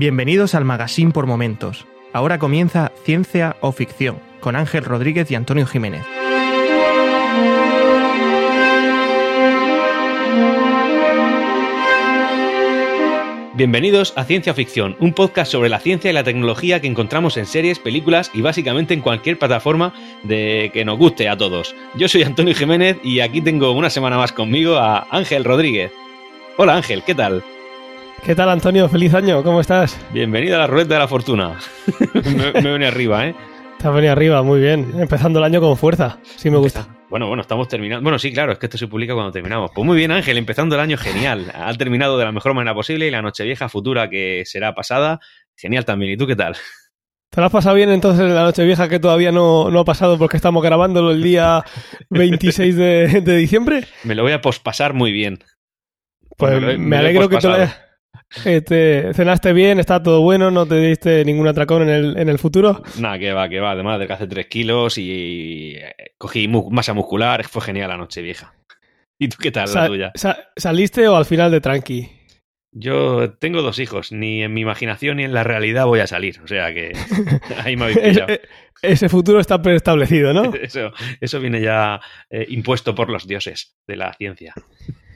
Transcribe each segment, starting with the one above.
Bienvenidos al Magazine por Momentos. Ahora comienza Ciencia o Ficción con Ángel Rodríguez y Antonio Jiménez. Bienvenidos a Ciencia o Ficción, un podcast sobre la ciencia y la tecnología que encontramos en series, películas y básicamente en cualquier plataforma de que nos guste a todos. Yo soy Antonio Jiménez y aquí tengo una semana más conmigo a Ángel Rodríguez. Hola Ángel, ¿qué tal? ¿Qué tal, Antonio? Feliz año, ¿cómo estás? Bienvenido a la ruleta de la fortuna. me, me venido arriba, ¿eh? Te has venido arriba, muy bien. Empezando el año con fuerza. Sí, me gusta. Bueno, bueno, estamos terminando. Bueno, sí, claro, es que esto se publica cuando terminamos. Pues muy bien, Ángel, empezando el año genial. Ha terminado de la mejor manera posible y la Nochevieja futura que será pasada, genial también. ¿Y tú qué tal? ¿Te lo has pasado bien entonces la Nochevieja que todavía no, no ha pasado porque estamos grabándolo el día 26 de, de diciembre? Me lo voy a pospasar muy bien. Pues me, me alegro que te lo hayas este, ¿Cenaste bien? ¿Está todo bueno? ¿No te diste ningún atracón en el, en el futuro? Nada, que va, que va. Además de que hace 3 kilos y cogí masa muscular. Fue genial la noche vieja. ¿Y tú qué tal Sa la tuya? sa ¿Saliste o al final de tranqui? Yo tengo dos hijos. Ni en mi imaginación ni en la realidad voy a salir. O sea que ahí me habéis pillado. ese, ese futuro está preestablecido, ¿no? Eso, eso viene ya eh, impuesto por los dioses de la ciencia.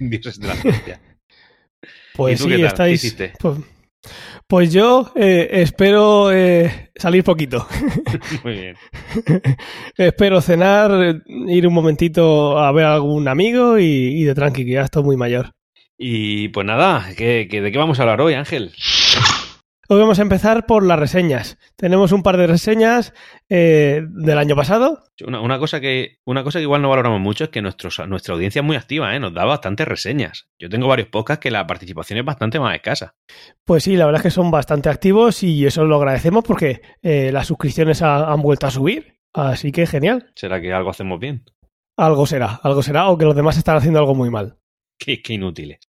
dioses de la ciencia. Pues ¿Y tú sí, estáis. Pues, pues yo eh, espero eh, salir poquito. Muy bien. espero cenar, ir un momentito a ver a algún amigo y, y de tranqui, que ya estoy muy mayor. Y pues nada, ¿qué, qué, de qué vamos a hablar hoy, Ángel? Hoy vamos a empezar por las reseñas. Tenemos un par de reseñas eh, del año pasado. Una, una, cosa que, una cosa que igual no valoramos mucho es que nuestros, nuestra audiencia es muy activa, ¿eh? nos da bastantes reseñas. Yo tengo varios podcasts que la participación es bastante más escasa. Pues sí, la verdad es que son bastante activos y eso lo agradecemos porque eh, las suscripciones ha, han vuelto a subir. Así que genial. ¿Será que algo hacemos bien? Algo será, algo será, o que los demás están haciendo algo muy mal. Qué, qué inútiles.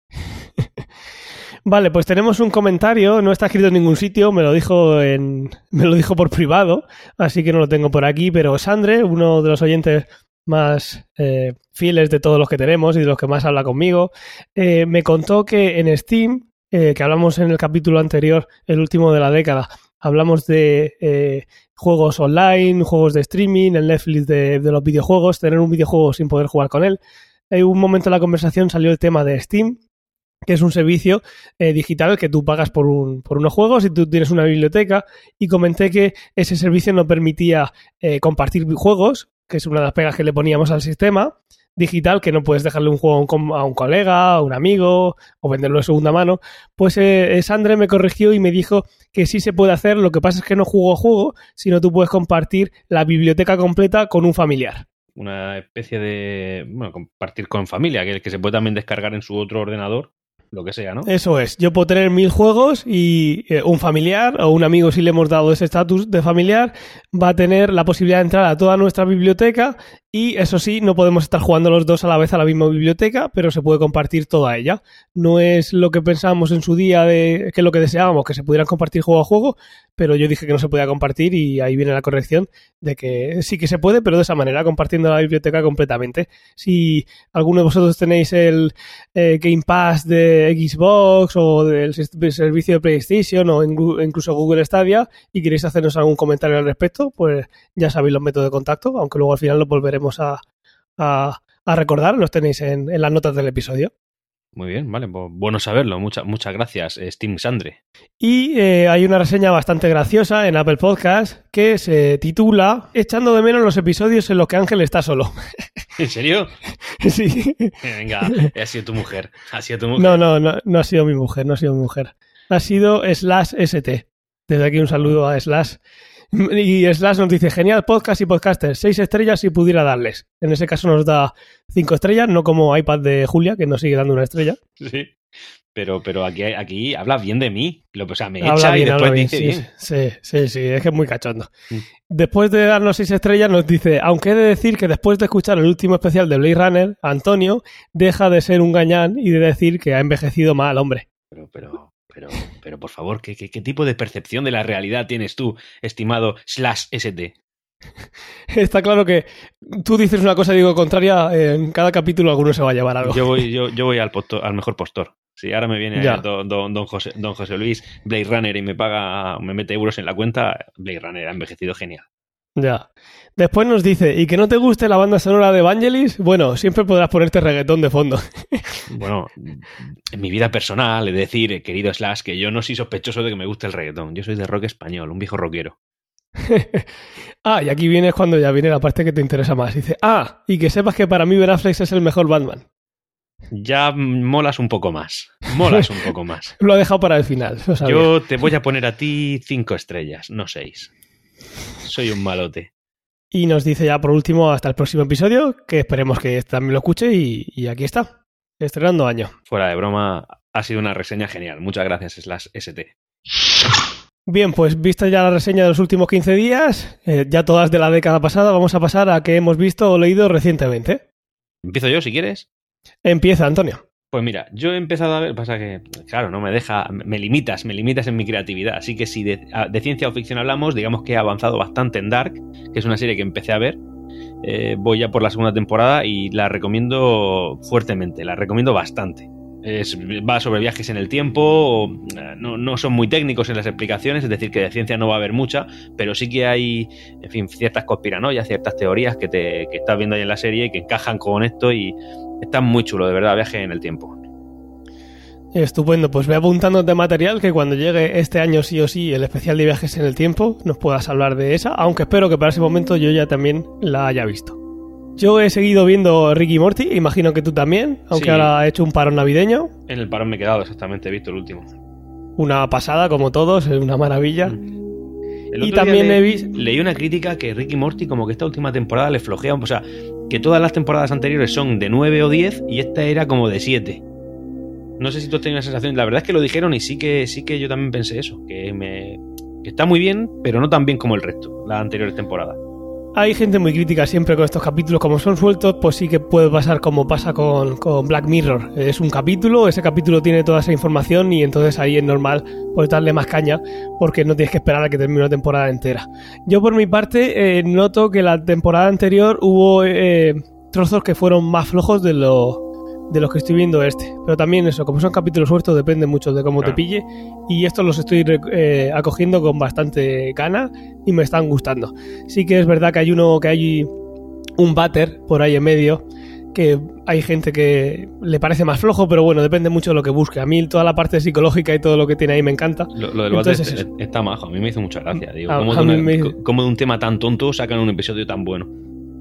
Vale, pues tenemos un comentario, no está escrito en ningún sitio, me lo dijo en me lo dijo por privado, así que no lo tengo por aquí, pero Sandre, uno de los oyentes más eh, fieles de todos los que tenemos y de los que más habla conmigo, eh, me contó que en Steam, eh, que hablamos en el capítulo anterior, el último de la década, hablamos de juegos online, juegos de streaming, el Netflix de, de los videojuegos, tener un videojuego sin poder jugar con él. En un momento en la conversación salió el tema de Steam, que es un servicio eh, digital que tú pagas por, un, por unos juegos y tú tienes una biblioteca. Y comenté que ese servicio no permitía eh, compartir juegos, que es una de las pegas que le poníamos al sistema digital, que no puedes dejarle un juego a un, colega, a un amigo o venderlo de segunda mano, pues eh, Sandre me corrigió y me dijo que sí se puede hacer, lo que pasa es que no juego juego, sino tú puedes compartir la biblioteca completa con un familiar. Una especie de bueno, compartir con familia, que, que se puede también descargar en su otro ordenador lo que sea, ¿no? Eso es. Yo puedo tener mil juegos y eh, un familiar o un amigo, si le hemos dado ese estatus de familiar, va a tener la posibilidad de entrar a toda nuestra biblioteca y eso sí, no podemos estar jugando los dos a la vez a la misma biblioteca, pero se puede compartir toda ella. No es lo que pensábamos en su día de que es lo que deseábamos, que se pudieran compartir juego a juego, pero yo dije que no se podía compartir y ahí viene la corrección de que sí que se puede, pero de esa manera, compartiendo la biblioteca completamente. Si alguno de vosotros tenéis el eh, Game Pass de Xbox o del servicio de PlayStation o incluso Google Stadia y queréis hacernos algún comentario al respecto, pues ya sabéis los métodos de contacto, aunque luego al final lo volveremos a, a, a recordar, los tenéis en, en, las notas del episodio. Muy bien, vale, pues bueno saberlo. Mucha, muchas gracias, Steam Sandre. Y eh, hay una reseña bastante graciosa en Apple Podcast que se titula Echando de menos los episodios en los que Ángel está solo. ¿En serio? sí. Venga, ha sido tu mujer. Ha sido tu mujer. No, no, no, no ha sido mi mujer, no ha sido mi mujer. Ha sido Slash ST. Desde aquí un saludo a Slash. Y Slash nos dice, genial podcast y podcasters, seis estrellas si pudiera darles. En ese caso nos da cinco estrellas, no como iPad de Julia, que nos sigue dando una estrella. Sí. Pero, pero aquí, aquí habla bien de mí. Lo, o sea, me habla echa bien, y después bien, dice sí, bien. Sí, sí, sí, es que es muy cachondo. Mm. Después de darnos seis estrellas nos dice, aunque he de decir que después de escuchar el último especial de Blade Runner, Antonio deja de ser un gañán y de decir que ha envejecido mal, hombre. Pero, pero, pero, pero por favor, ¿qué, qué, qué tipo de percepción de la realidad tienes tú, estimado slash ST? Está claro que tú dices una cosa y digo contraria, en cada capítulo alguno se va a llevar algo. Yo voy, yo, yo voy al, postor, al mejor postor. Si ahora me viene don, don- don José, don José Luis Blade Runner y me paga, me mete euros en la cuenta, Blade Runner ha envejecido genial. Ya. Después nos dice, ¿y que no te guste la banda sonora de Evangelis? Bueno, siempre podrás ponerte reggaetón de fondo. Bueno, en mi vida personal, es decir, querido Slash, que yo no soy sospechoso de que me guste el reggaetón. Yo soy de rock español, un viejo rockero. ah, y aquí viene cuando ya viene la parte que te interesa más. Dice, ah, y que sepas que para mí Ben Affleck es el mejor Batman. Ya molas un poco más. Molas un poco más. Lo ha dejado para el final. lo. Yo te voy a poner a ti cinco estrellas, no seis. Soy un malote. Y nos dice ya por último hasta el próximo episodio, que esperemos que este también lo escuche y, y aquí está, estrenando año. Fuera de broma, ha sido una reseña genial. Muchas gracias, Slash ST. Bien, pues vista ya la reseña de los últimos 15 días, eh, ya todas de la década pasada, vamos a pasar a que hemos visto o leído recientemente. Empiezo yo, si quieres. Empieza, Antonio. Pues mira, yo he empezado a ver, pasa que, claro, no me deja, me limitas, me limitas en mi creatividad. Así que si de, ciencia o ficción hablamos, digamos que he avanzado bastante en Dark, que es una serie que empecé a ver. Eh, voy ya por la segunda temporada y la recomiendo fuertemente, la recomiendo bastante. Va sobre viajes en el tiempo, o, eh, no, no son muy técnicos en las explicaciones, es decir, que de ciencia no va a haber mucha, pero sí que hay, en fin, ciertas conspiranoias, ciertas teorías que, te, que estás viendo ahí en la serie y que encajan con esto y está muy chulo, de verdad, viaje en el tiempo. Estupendo, pues ve apuntándote material que cuando llegue este año sí o sí el especial de viajes en el tiempo nos puedas hablar de esa, aunque espero que para ese momento yo ya también la haya visto. Yo he seguido viendo Ricky y Morty, imagino que tú también, aunque Sí. ahora he hecho un parón navideño, En el parón me he quedado exactamente, he visto el último. una pasada como todos, es una maravilla. El Y otro también le- he vis- leí una crítica que Ricky Morty como que esta última temporada le flojea, o sea, que todas las temporadas anteriores son de 9 o 10 y esta era como de 7. No sé si tú has tenido la sensación, la verdad es que lo dijeron y sí que sí que yo también pensé eso, que me que está muy bien, pero no tan bien como el resto, las anteriores temporadas. Hay gente muy crítica siempre con estos capítulos, como son sueltos, pues sí que puede pasar como pasa con, Black Mirror. Es un capítulo, ese capítulo tiene toda esa información y entonces ahí es normal pues darle más caña porque no tienes que esperar a que termine una temporada entera. Yo por mi parte eh, noto que la temporada anterior hubo eh, trozos que fueron más flojos de lo de los que estoy viendo este. Pero también eso, como son capítulos sueltos, depende mucho de cómo Claro. te pille. Y estos los estoy eh, acogiendo con bastante gana y me están gustando. Sí que es verdad que hay uno, que hay un váter por ahí en medio, que hay gente que le parece más flojo, pero bueno, depende mucho de lo que busque. A mí toda la parte psicológica y todo lo que tiene ahí me encanta. Lo, lo del Entonces es está majo, a mí me hizo mucha gracia, digo, A- ¿cómo, a de mí una- me- co- cómo de un tema tan tonto sacan un episodio tan bueno.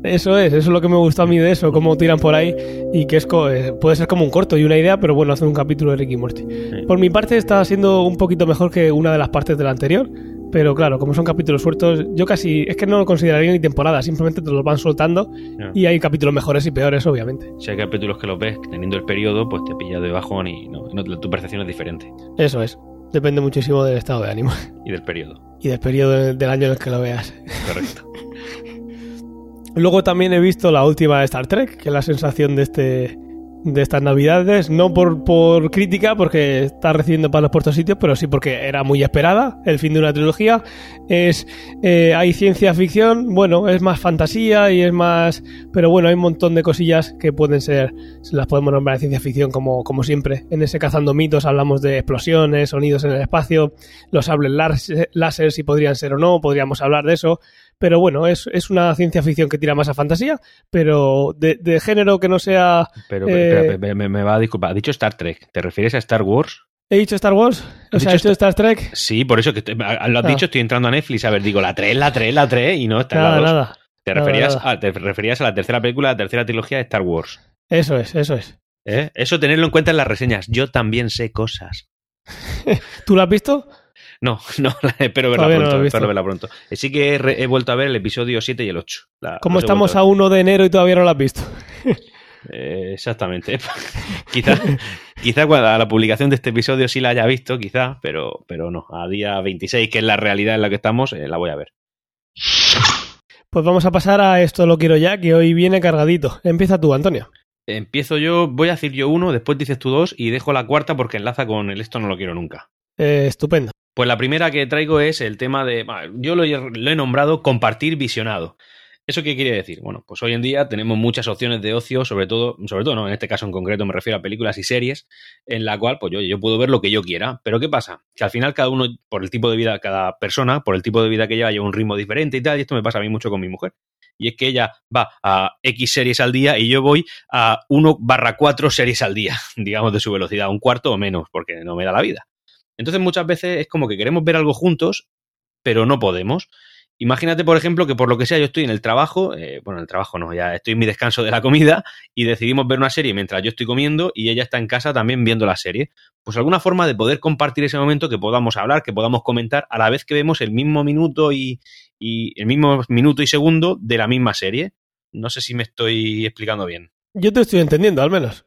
Eso es, eso es lo que me gustó a mí de eso, cómo tiran por ahí y que es co- eh, puede ser como un corto y una idea, pero bueno, hacer un capítulo de Ricky Morty. Por mi parte está siendo un poquito mejor que una de las partes de la anterior, pero claro, como son capítulos sueltos, yo casi es que no lo consideraría ni temporada, simplemente te los van soltando y hay capítulos mejores y peores, obviamente. Si hay capítulos que los ves teniendo el periodo, pues te pilla de bajón y no, no- tu percepción es diferente. Eso es, depende muchísimo del estado de ánimo Y del periodo, y del periodo de- del año en el que lo veas. correcto. Luego también he visto la última de Star Trek, que es la sensación de este de estas navidades, no por, por crítica, porque está recibiendo palos por todos sitios, pero sí porque era muy esperada, el fin de una trilogía. Es eh, hay ciencia ficción, bueno, es más fantasía y es más, pero bueno, hay un montón de cosillas que pueden ser, se las podemos nombrar de ciencia ficción como, como siempre. En ese cazando mitos hablamos de explosiones, sonidos en el espacio, los sables láser, si podrían ser o no, podríamos hablar de eso. Pero bueno, es, es una ciencia ficción que tira más a fantasía, pero de, de género que no sea. Pero Eh, espera, me, me- me va a disculpar. ¿Ha dicho Star Trek? ¿Te refieres a Star Wars? ¿He dicho Star Wars? O ¿Has sea, he dicho Star Trek. Sí, por eso que te- lo has Ah. dicho, estoy entrando a Netflix a ver, digo, la 3, la 3, la 3, y no, está Nada, la 2. nada. Te, nada, referías nada. A, te referías a la tercera película, la tercera trilogía de Star Wars. Eso es, eso es. ¿eh? Eso tenerlo en cuenta en las reseñas. Yo también sé cosas. ¿Tú lo has visto? No, no, espero verla Todavía pronto. espero verla pronto. Eh, Sí que he, vuelto a ver el episodio 7 y el 8. La- ¿Cómo estamos vuelto a 1 de enero y todavía no lo has visto? Eh, exactamente. quizá, quizá cuando a la publicación de este episodio sí la haya visto, quizá, pero, pero no. A día 26, que es la realidad en la que estamos, eh, la voy a ver. Pues vamos a pasar a esto lo quiero ya, que hoy viene cargadito. Empieza tú, Antonio. Empiezo yo, voy a decir yo uno, después dices tú dos y dejo la cuarta porque enlaza con el esto no lo quiero nunca. Eh, estupendo. Pues la primera que traigo es el tema de, yo lo he, lo he nombrado compartir visionado. ¿Eso qué quiere decir? Bueno, pues hoy en día tenemos muchas opciones de ocio, sobre todo, sobre todo no, en este caso en concreto me refiero a películas y series, en la cual pues yo, yo puedo ver lo que yo quiera. Pero ¿qué pasa? Que al final cada uno, por el tipo de vida, cada persona, por el tipo de vida que lleva, lleva un ritmo diferente y tal, y esto me pasa a mí mucho con mi mujer. Y es que ella va a X series al día y yo voy a 1 barra 4 series al día, digamos, de su velocidad, un cuarto o menos, porque no me da la vida. Entonces muchas veces es como que queremos ver algo juntos, pero no podemos. Imagínate, por ejemplo, que por lo que sea yo estoy en el trabajo, eh, bueno, en el trabajo no, ya estoy en mi descanso de la comida y decidimos ver una serie mientras yo estoy comiendo y ella está en casa también viendo la serie. Pues alguna forma de poder compartir ese momento, que podamos hablar, que podamos comentar a la vez que vemos el mismo minuto y, y el mismo minuto y segundo de la misma serie. No sé si me estoy explicando bien. Yo te estoy entendiendo, al menos.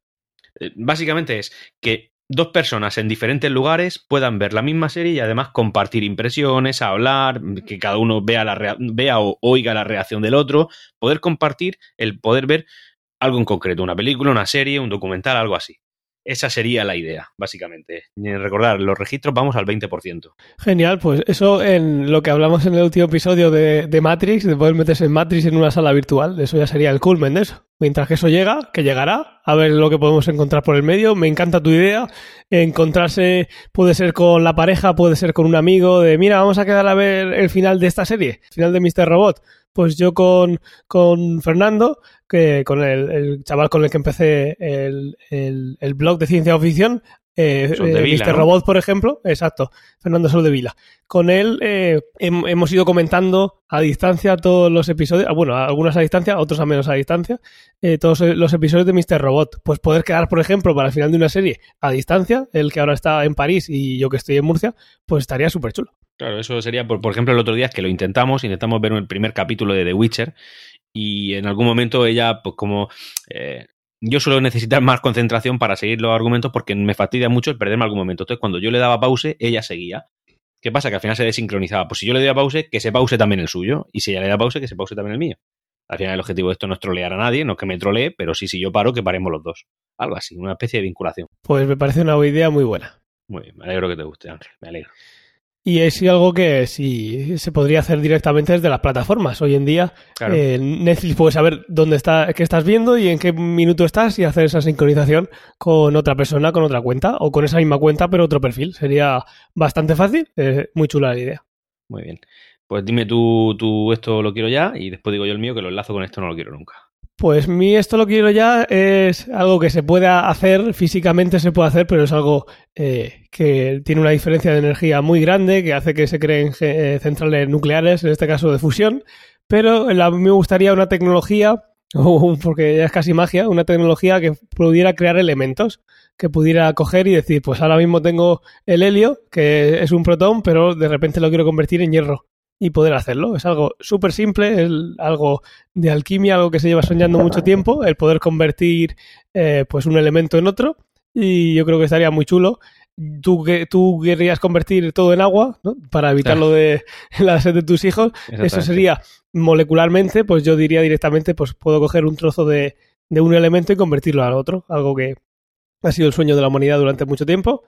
Eh, Básicamente es que dos personas en diferentes lugares puedan ver la misma serie y además compartir impresiones, hablar, que cada uno vea, la vea o oiga la reacción del otro, poder compartir, el poder ver algo en concreto, una película, una serie, un documental, algo así. Esa sería la idea, básicamente. Y recordar, los registros vamos al 20%. Genial, pues eso en lo que hablamos en el último episodio de, de Matrix, de poder meterse en Matrix en una sala virtual, eso ya sería el culmen de eso. Mientras que eso llega, que llegará, a ver lo que podemos encontrar por el medio. Me encanta tu idea. Encontrarse puede ser con la pareja, puede ser con un amigo, de mira, vamos a quedar a ver el final de esta serie, el final de Mr. Robot. Pues yo con, con Fernando, que con el, el chaval con el que empecé el, el- el blog de ciencia o ficción, eh, eh, Vila, Mr. ¿no? Robot, por ejemplo, exacto, Fernando Sol de Vila. Con él eh, hem- hemos ido comentando a distancia todos los episodios, ah, bueno, algunos a distancia, otros a menos a distancia, eh, todos los episodios de Mr. Robot. Pues poder quedar, por ejemplo, para el final de una serie a distancia, el que ahora está en París y yo que estoy en Murcia, pues estaría súper chulo. Claro, eso sería, por, por ejemplo, el otro día que lo intentamos, intentamos ver el primer capítulo de The Witcher y en algún momento ella, pues como... eh, yo suelo necesitar más concentración para seguir los argumentos porque me fastidia mucho el perderme algún momento. Entonces, cuando yo le daba pause, ella seguía. ¿Qué pasa? Que al final se desincronizaba. Pues si yo le doy a pause, que se pause también el suyo. Y si ella le da pause, que se pause también el mío. Al final el objetivo de esto no es trolear a nadie, no es que me trolee, pero sí, si yo paro, que paremos los dos. Algo así, una especie de vinculación. Pues me parece una idea muy buena. Muy bien, me alegro que te guste, Ángel, me alegro. Y es algo que sí se podría hacer directamente desde las plataformas. Hoy en día Claro. eh, Netflix puede saber dónde está, qué estás viendo y en qué minuto estás y hacer esa sincronización con otra persona, con otra cuenta o con esa misma cuenta pero otro perfil. Sería bastante fácil, eh, muy chula la idea. Muy bien. Pues dime tú, tú esto lo quiero ya y después digo yo el mío que lo enlazo con esto no lo quiero nunca. Pues mi esto lo quiero ya es algo que se pueda hacer, físicamente se puede hacer, pero es algo eh, que tiene una diferencia de energía muy grande, que hace que se creen eh, centrales nucleares, en este caso de fusión, pero la- me gustaría una tecnología, porque ya es casi magia, una tecnología que pudiera crear elementos, que pudiera coger y decir, pues ahora mismo tengo el helio, que es un protón, pero de repente lo quiero convertir en hierro. Y poder hacerlo. Es algo súper simple, es algo de alquimia, algo que se lleva soñando mucho tiempo, el poder convertir eh, pues un elemento en otro. Y yo creo que estaría muy chulo. Tú, que, tú querrías convertir todo en agua, ¿no? Para evitar lo de la sed de tus hijos. Eso sería molecularmente, pues yo diría directamente, pues puedo coger un trozo de, de un elemento y convertirlo al otro. Algo que ha sido el sueño de la humanidad durante mucho tiempo.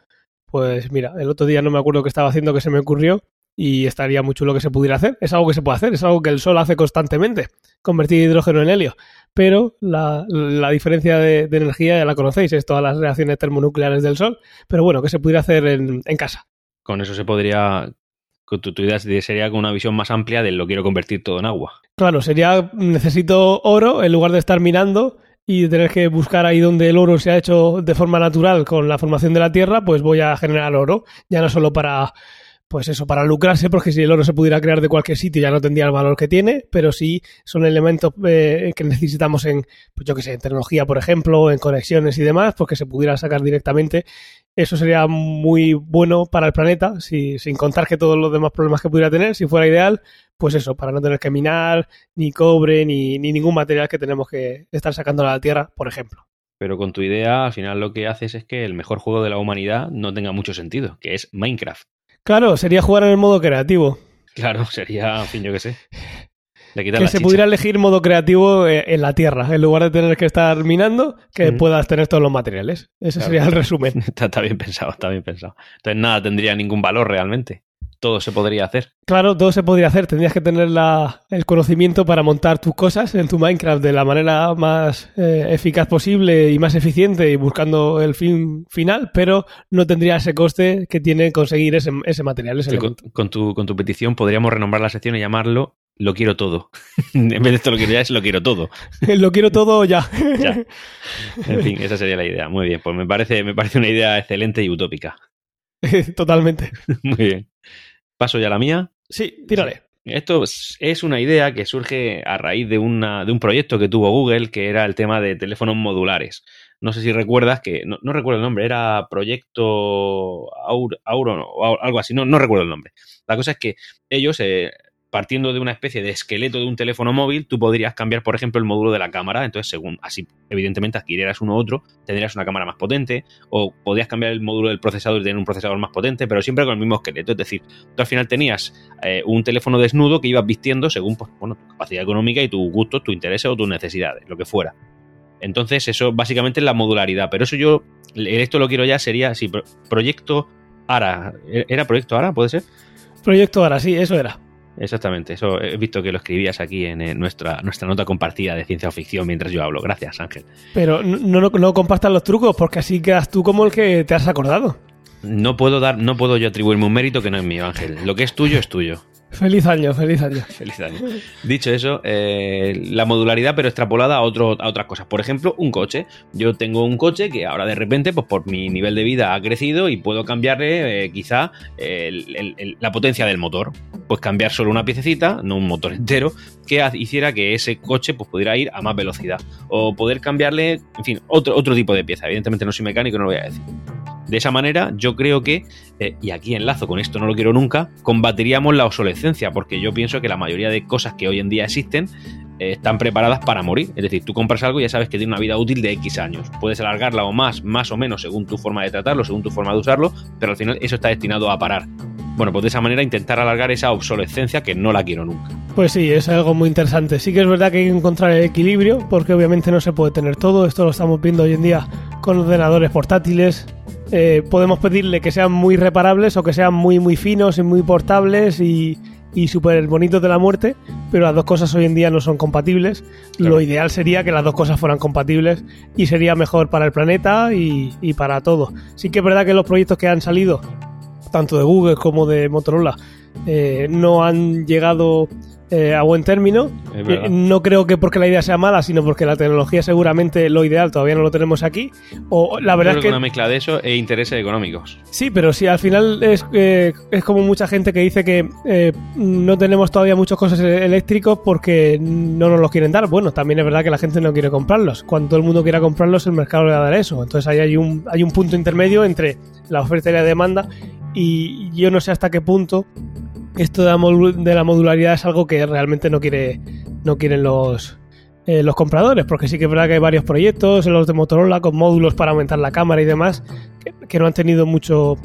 Pues mira, el otro día no me acuerdo qué estaba haciendo que se me ocurrió y estaría muy chulo que se pudiera hacer. Es algo que se puede hacer, es algo que el Sol hace constantemente, convertir hidrógeno en helio. Pero la, la diferencia de, de energía ya la conocéis, es todas las reacciones termonucleares del Sol. Pero bueno, que se pudiera hacer en, en casa. Con eso se podría. Con tu, tu idea sería con una visión más amplia de lo quiero convertir todo en agua. Claro, sería necesito oro en lugar de estar minando y tener que buscar ahí donde el oro se ha hecho de forma natural con la formación de la Tierra, pues voy a generar oro, ya no solo para pues eso, para lucrarse, porque si el oro se pudiera crear de cualquier sitio ya no tendría el valor que tiene, pero sí son elementos eh, que necesitamos en, pues yo que sé, en tecnología, por ejemplo, en conexiones y demás, porque se pudiera sacar directamente. Eso sería muy bueno para el planeta, si, sin contar que todos los demás problemas que pudiera tener, si fuera ideal, pues eso, para no tener que minar, ni cobre, ni, ni ningún material que tenemos que estar sacando a la Tierra, por ejemplo. Pero con tu idea, al final lo que haces es que el mejor juego de la humanidad no tenga mucho sentido, que es Minecraft. Claro, sería jugar en el modo creativo. Claro, sería, en fin, yo qué sé. Le Que la se chicha. pudiera elegir modo creativo eh, en la Tierra, en lugar de tener que estar minando, que Mm. puedas tener todos los materiales. Ese Claro. sería el resumen. Está, está bien pensado, está bien pensado. Entonces nada tendría ningún valor realmente. Todo se podría hacer. Claro, todo se podría hacer. Tendrías que tener la, el conocimiento para montar tus cosas en tu Minecraft de la manera más eh, eficaz posible y más eficiente y buscando el fin final, pero no tendría ese coste que tiene conseguir ese, ese material. Ese Que con, con tu, con tu petición podríamos renombrar la sección y llamarlo Lo quiero todo. en vez de esto lo quiero ya es lo quiero todo. Lo quiero todo ya. Ya. En fin, esa sería la idea. Muy bien, pues me parece, me parece una idea excelente y utópica. Totalmente. Muy bien. Paso ya a la mía. Sí, tírale. Esto es- una idea que surge a raíz de, una, de un proyecto que tuvo Google, que era el tema de teléfonos modulares. No sé si recuerdas que, no, no recuerdo el nombre, era Proyecto Aur- Auron o algo así, no, no recuerdo el nombre. La cosa es que ellos, eh, partiendo de una especie de esqueleto de un teléfono móvil, tú podrías cambiar, por ejemplo, el módulo de la cámara. Entonces, según así, evidentemente, adquirieras uno u otro, tendrías una cámara más potente, o podías cambiar el módulo del procesador y tener un procesador más potente, pero siempre con el mismo esqueleto. Es decir, tú al final tenías eh, un teléfono desnudo que ibas vistiendo según pues, bueno, tu capacidad económica y tus gustos, tus intereses o tus necesidades, lo que fuera. Entonces, eso básicamente es la modularidad. Pero eso yo, esto lo quiero ya, sería, si proyecto ARA. ¿Era proyecto ARA? ¿Puede ser? Proyecto ahora, sí, eso era. Exactamente, eso he visto que lo escribías aquí en eh, nuestra, nuestra nota compartida de ciencia ficción mientras yo hablo. Gracias, Ángel. Pero no, no, no compartas los trucos porque así quedas tú como el que te has acordado. No puedo dar, no puedo yo atribuirme un mérito que no es mío, Ángel. Lo que es tuyo es tuyo. Feliz año, feliz año. Feliz año. Dicho eso, eh, la modularidad, pero extrapolada a, otro, a otras cosas. Por ejemplo, un coche. Yo tengo un coche que ahora de repente, pues por mi nivel de vida ha crecido y puedo cambiarle eh, quizá la potencia del motor. Pues cambiar solo una piececita, no un motor entero, que hiciera que ese coche pues, pudiera ir a más velocidad. O poder cambiarle, en fin, otro, otro tipo de pieza. Evidentemente no soy mecánico, no lo voy a decir. De esa manera, yo creo que, eh, y aquí enlazo con esto, no lo quiero nunca, combatiríamos la obsolescencia, porque yo pienso que la mayoría de cosas que hoy en día existen eh, están preparadas para morir. Es decir, tú compras algo y ya sabes que tiene una vida útil de X años. Puedes alargarla o más, más o menos, según tu forma de tratarlo, según tu forma de usarlo, pero al final eso está destinado a parar. Bueno, pues de esa manera intentar alargar esa obsolescencia que no la quiero nunca. Pues sí, es algo muy interesante. Sí que es verdad que hay que encontrar el equilibrio, porque obviamente no se puede tener todo. Esto lo estamos viendo hoy en día con ordenadores portátiles. Eh, podemos pedirle que sean muy reparables o que sean muy muy finos y muy portables y, y súper bonitos de la muerte, pero las dos cosas hoy en día no son compatibles. Claro. Lo ideal sería que las dos cosas fueran compatibles y sería mejor para el planeta y, y para todo. Sí que es verdad que los proyectos que han salido, tanto de Google como de Motorola, eh, no han llegado eh, a buen término. Eh, no creo que porque la idea sea mala, sino porque la tecnología seguramente lo ideal todavía no lo tenemos aquí. O la verdad Creo es que que una mezcla de eso e intereses económicos. sí, pero sí, al final es, eh, es como mucha gente que dice que eh, no tenemos todavía muchos coches e- eléctricos porque no nos los quieren dar. Bueno, también es verdad que la gente no quiere comprarlos. Cuando todo el mundo quiera comprarlos, el mercado le va a dar eso. Entonces ahí hay un, hay un punto intermedio entre la oferta y la demanda y yo no sé hasta qué punto esto de la, modularidad es algo que realmente no quiere no quieren los eh, los compradores porque sí que es verdad que hay varios proyectos los de Motorola con módulos para aumentar la cámara y demás que, que no han tenido mucho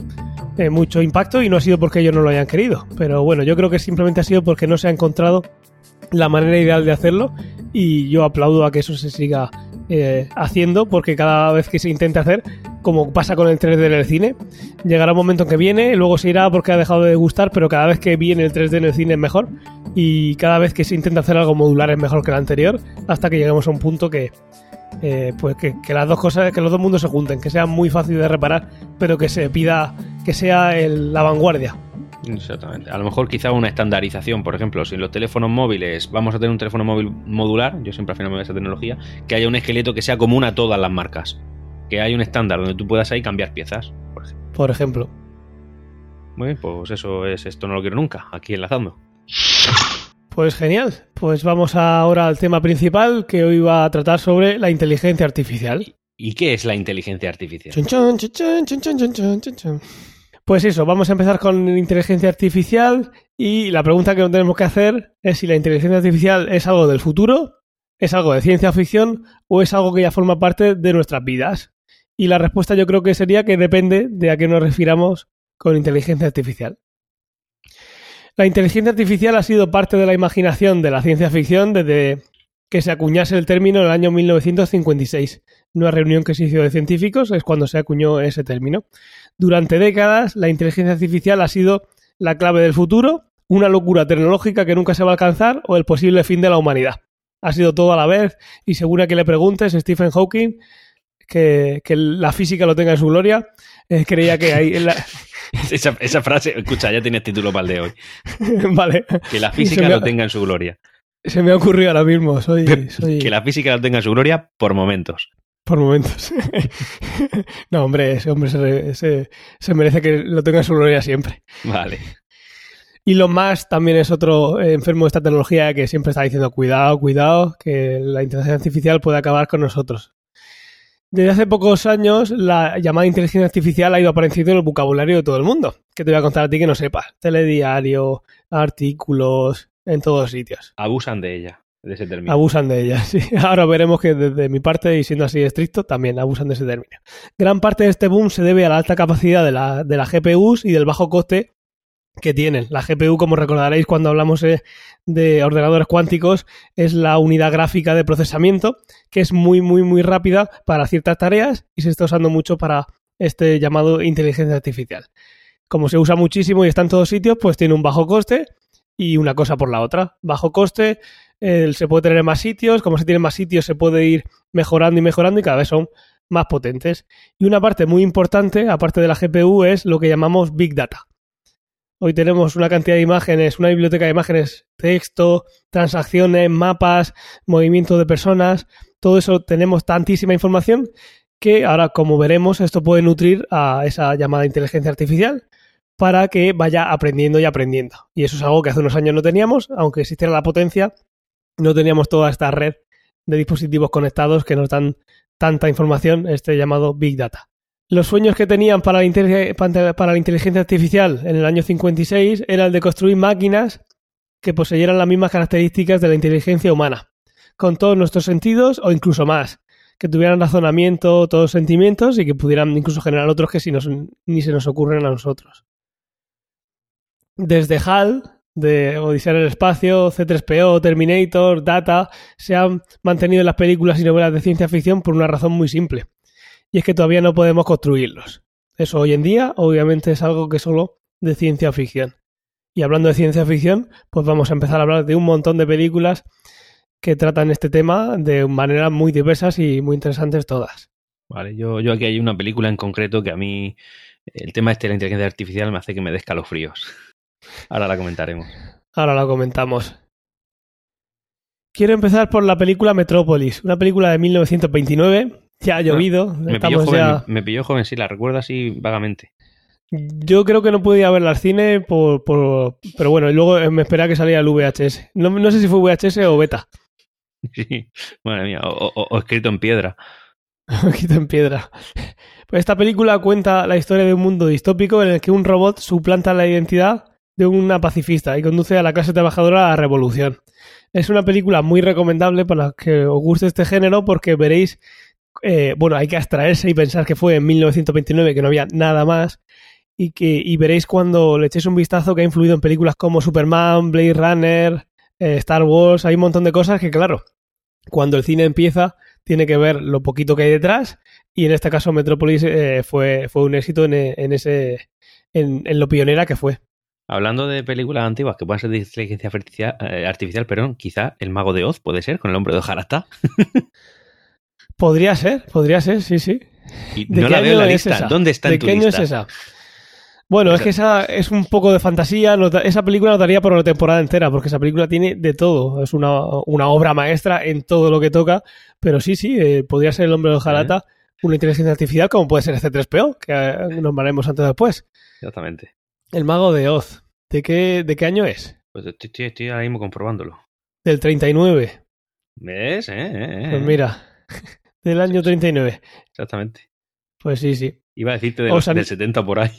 eh, mucho impacto y no ha sido porque ellos no lo hayan querido. Pero bueno yo creo que simplemente ha sido porque no se ha encontrado la manera ideal de hacerlo y yo aplaudo a que eso se siga eh, haciendo porque cada vez que se intente hacer como pasa con el 3D en el cine llegará un momento en que viene luego se irá porque ha dejado de gustar pero cada vez que viene el 3D en el cine es mejor y cada vez que se intenta hacer algo modular es mejor que el anterior hasta que lleguemos a un punto que eh, pues que, que las dos cosas que los dos mundos se junten que sea muy fácil de reparar pero que se pida que sea el- la vanguardia Exactamente. A lo mejor quizá una estandarización, por ejemplo, si en los teléfonos móviles vamos a tener un teléfono móvil modular, yo siempre al final me voy a esa tecnología, que haya un esqueleto que sea común a todas las marcas. Que haya un estándar donde tú puedas ahí cambiar piezas, por ejemplo. por ejemplo Muy bien, pues eso es, esto no lo quiero nunca, aquí enlazando. Pues genial. Pues vamos ahora al tema principal que hoy va a tratar sobre la inteligencia artificial. ¿Y qué es la inteligencia artificial? Chun, chun, chun, Pues eso, vamos a empezar con inteligencia artificial y la pregunta que nos tenemos que hacer es si la inteligencia artificial es algo del futuro, es algo de ciencia ficción o es algo que ya forma parte de nuestras vidas. Y la respuesta yo creo que sería que depende de a qué nos refiramos con inteligencia artificial. La inteligencia artificial ha sido parte de la imaginación de la ciencia ficción desde que se acuñase el término en el año 1956. Una reunión que se hizo de científicos es cuando se acuñó ese término. Durante décadas, la inteligencia artificial ha sido la clave del futuro, una locura tecnológica que nunca se va a alcanzar o el posible fin de la humanidad. Ha sido todo a la vez y según a que le preguntes, Stephen Hawking, que, que la física lo tenga en su gloria, eh, creía que ahí... en la- Esa, esa frase, escucha, ya tienes título para el de hoy. vale, Que la física me lo tenga en su gloria. se me ha ocurrido ahora mismo, soy... soy... Que la física lo tenga en su gloria por momentos. Por momentos. no, hombre, ese hombre se, se- se merece que lo tenga en su gloria siempre. Vale. Elon Musk también es otro eh, enfermo de esta tecnología que siempre está diciendo cuidado, cuidado, que la inteligencia artificial puede acabar con nosotros. Desde hace pocos años, la llamada inteligencia artificial ha ido apareciendo en el vocabulario de todo el mundo. Que te voy a contar a ti que no sepas. Telediario, artículos, en todos sitios. Abusan de ella, Abusan de ella, sí. Ahora veremos que desde mi parte, y siendo así estricto, también abusan de ese término. Gran parte de este boom se debe a la alta capacidad de la, de la GPUs y del bajo coste que tienen. La GPU, como recordaréis cuando hablamos eh, de ordenadores cuánticos, es la unidad gráfica de procesamiento que es muy, muy, muy rápida para ciertas tareas y se está usando mucho para este llamado inteligencia artificial. Como se usa muchísimo y está en todos sitios, pues tiene un bajo coste y una cosa por la otra. Bajo coste, se puede tener en más sitios, como se tiene más sitios se puede ir mejorando y mejorando y cada vez son más potentes. Y una parte muy importante, aparte de la GPU, es lo que llamamos Big Data. Hoy tenemos una cantidad de imágenes, una biblioteca de imágenes, texto, transacciones, mapas, movimiento de personas, todo eso tenemos tantísima información que ahora, como veremos, esto puede nutrir a esa llamada inteligencia artificial para que vaya aprendiendo y aprendiendo. Y eso es algo que hace unos años no teníamos, aunque existiera la potencia, no teníamos toda esta red de dispositivos conectados que nos dan tanta información, este llamado Big Data. Los sueños que tenían para la, inteligencia, artificial en el año 56 era el de construir máquinas que poseyeran las mismas características de la inteligencia humana, con todos nuestros sentidos o incluso más, que tuvieran razonamiento, todos sentimientos y que pudieran incluso generar otros que ni se nos ocurren a nosotros. Desde HAL, de Odisea en el Espacio, C3PO, Terminator, Data, se han mantenido en las películas y novelas de ciencia ficción por una razón muy simple. Y es que todavía no podemos construirlos. Eso hoy en día, obviamente, es algo que solo de ciencia ficción. Y hablando de ciencia ficción, pues vamos a empezar a hablar de un montón de películas que tratan este tema de maneras muy diversas y muy interesantes todas. Vale, yo, yo aquí hay una película en concreto que a mí el tema este de la inteligencia artificial me hace que me dé escalofríos. Ahora la comentaremos. Ahora la comentamos. Quiero empezar por la película Metrópolis, una película de 1929. Ya ha llovido, Me pilló, joven, ya... me pilló joven, sí, la recuerdo así vagamente. Yo creo que no pude ir a verla al cine, por, por- pero bueno, y luego me esperaba que saliera el VHS. No, no sé si fue VHS o beta. Sí, madre mía, o, o- o escrito en piedra. Quito en piedra. Pues esta película cuenta la historia de un mundo distópico en el que un robot suplanta la identidad de una pacifista y conduce a la clase trabajadora a la revolución. Es una película muy recomendable para que os guste este género porque veréis, eh, bueno, hay que abstraerse y pensar que fue en 1929, que no había nada más, y que y veréis cuando le echéis un vistazo que ha influido en películas como Superman, Blade Runner, eh, Star Wars, hay un montón de cosas que, claro, cuando el cine empieza, tiene que ver lo poquito que hay detrás, y en este caso Metropolis eh, fue, fue un éxito en, en ese en lo pionera que fue. Hablando de películas antiguas que puedan ser de inteligencia artificial, eh, artificial perdón, quizá El Mago de Oz puede ser, con el hombre de hojarasca. Podría ser, podría ser, sí, sí. Y ¿De no qué la veo en la es lista. ¿Dónde está ¿De en tu qué año lista? es esa? Bueno, es que esa es un poco de fantasía. esa película notaría por la temporada entera, porque esa película tiene de todo. Es una, una obra maestra en todo lo que toca. Pero sí, sí, eh, podría ser el hombre de Ojalata una inteligencia artificial, como puede ser C3PO, que eh, nos veremos antes o después. Exactamente. El mago de Oz. ¿De qué, de qué año es? Pues estoy, estoy- ahora mismo comprobándolo. Del 39. ¿Ves? Eh, eh, eh. Pues mira, del año 39. Exactamente. Pues sí, sí. Iba a decirte de los- del 70 por ahí.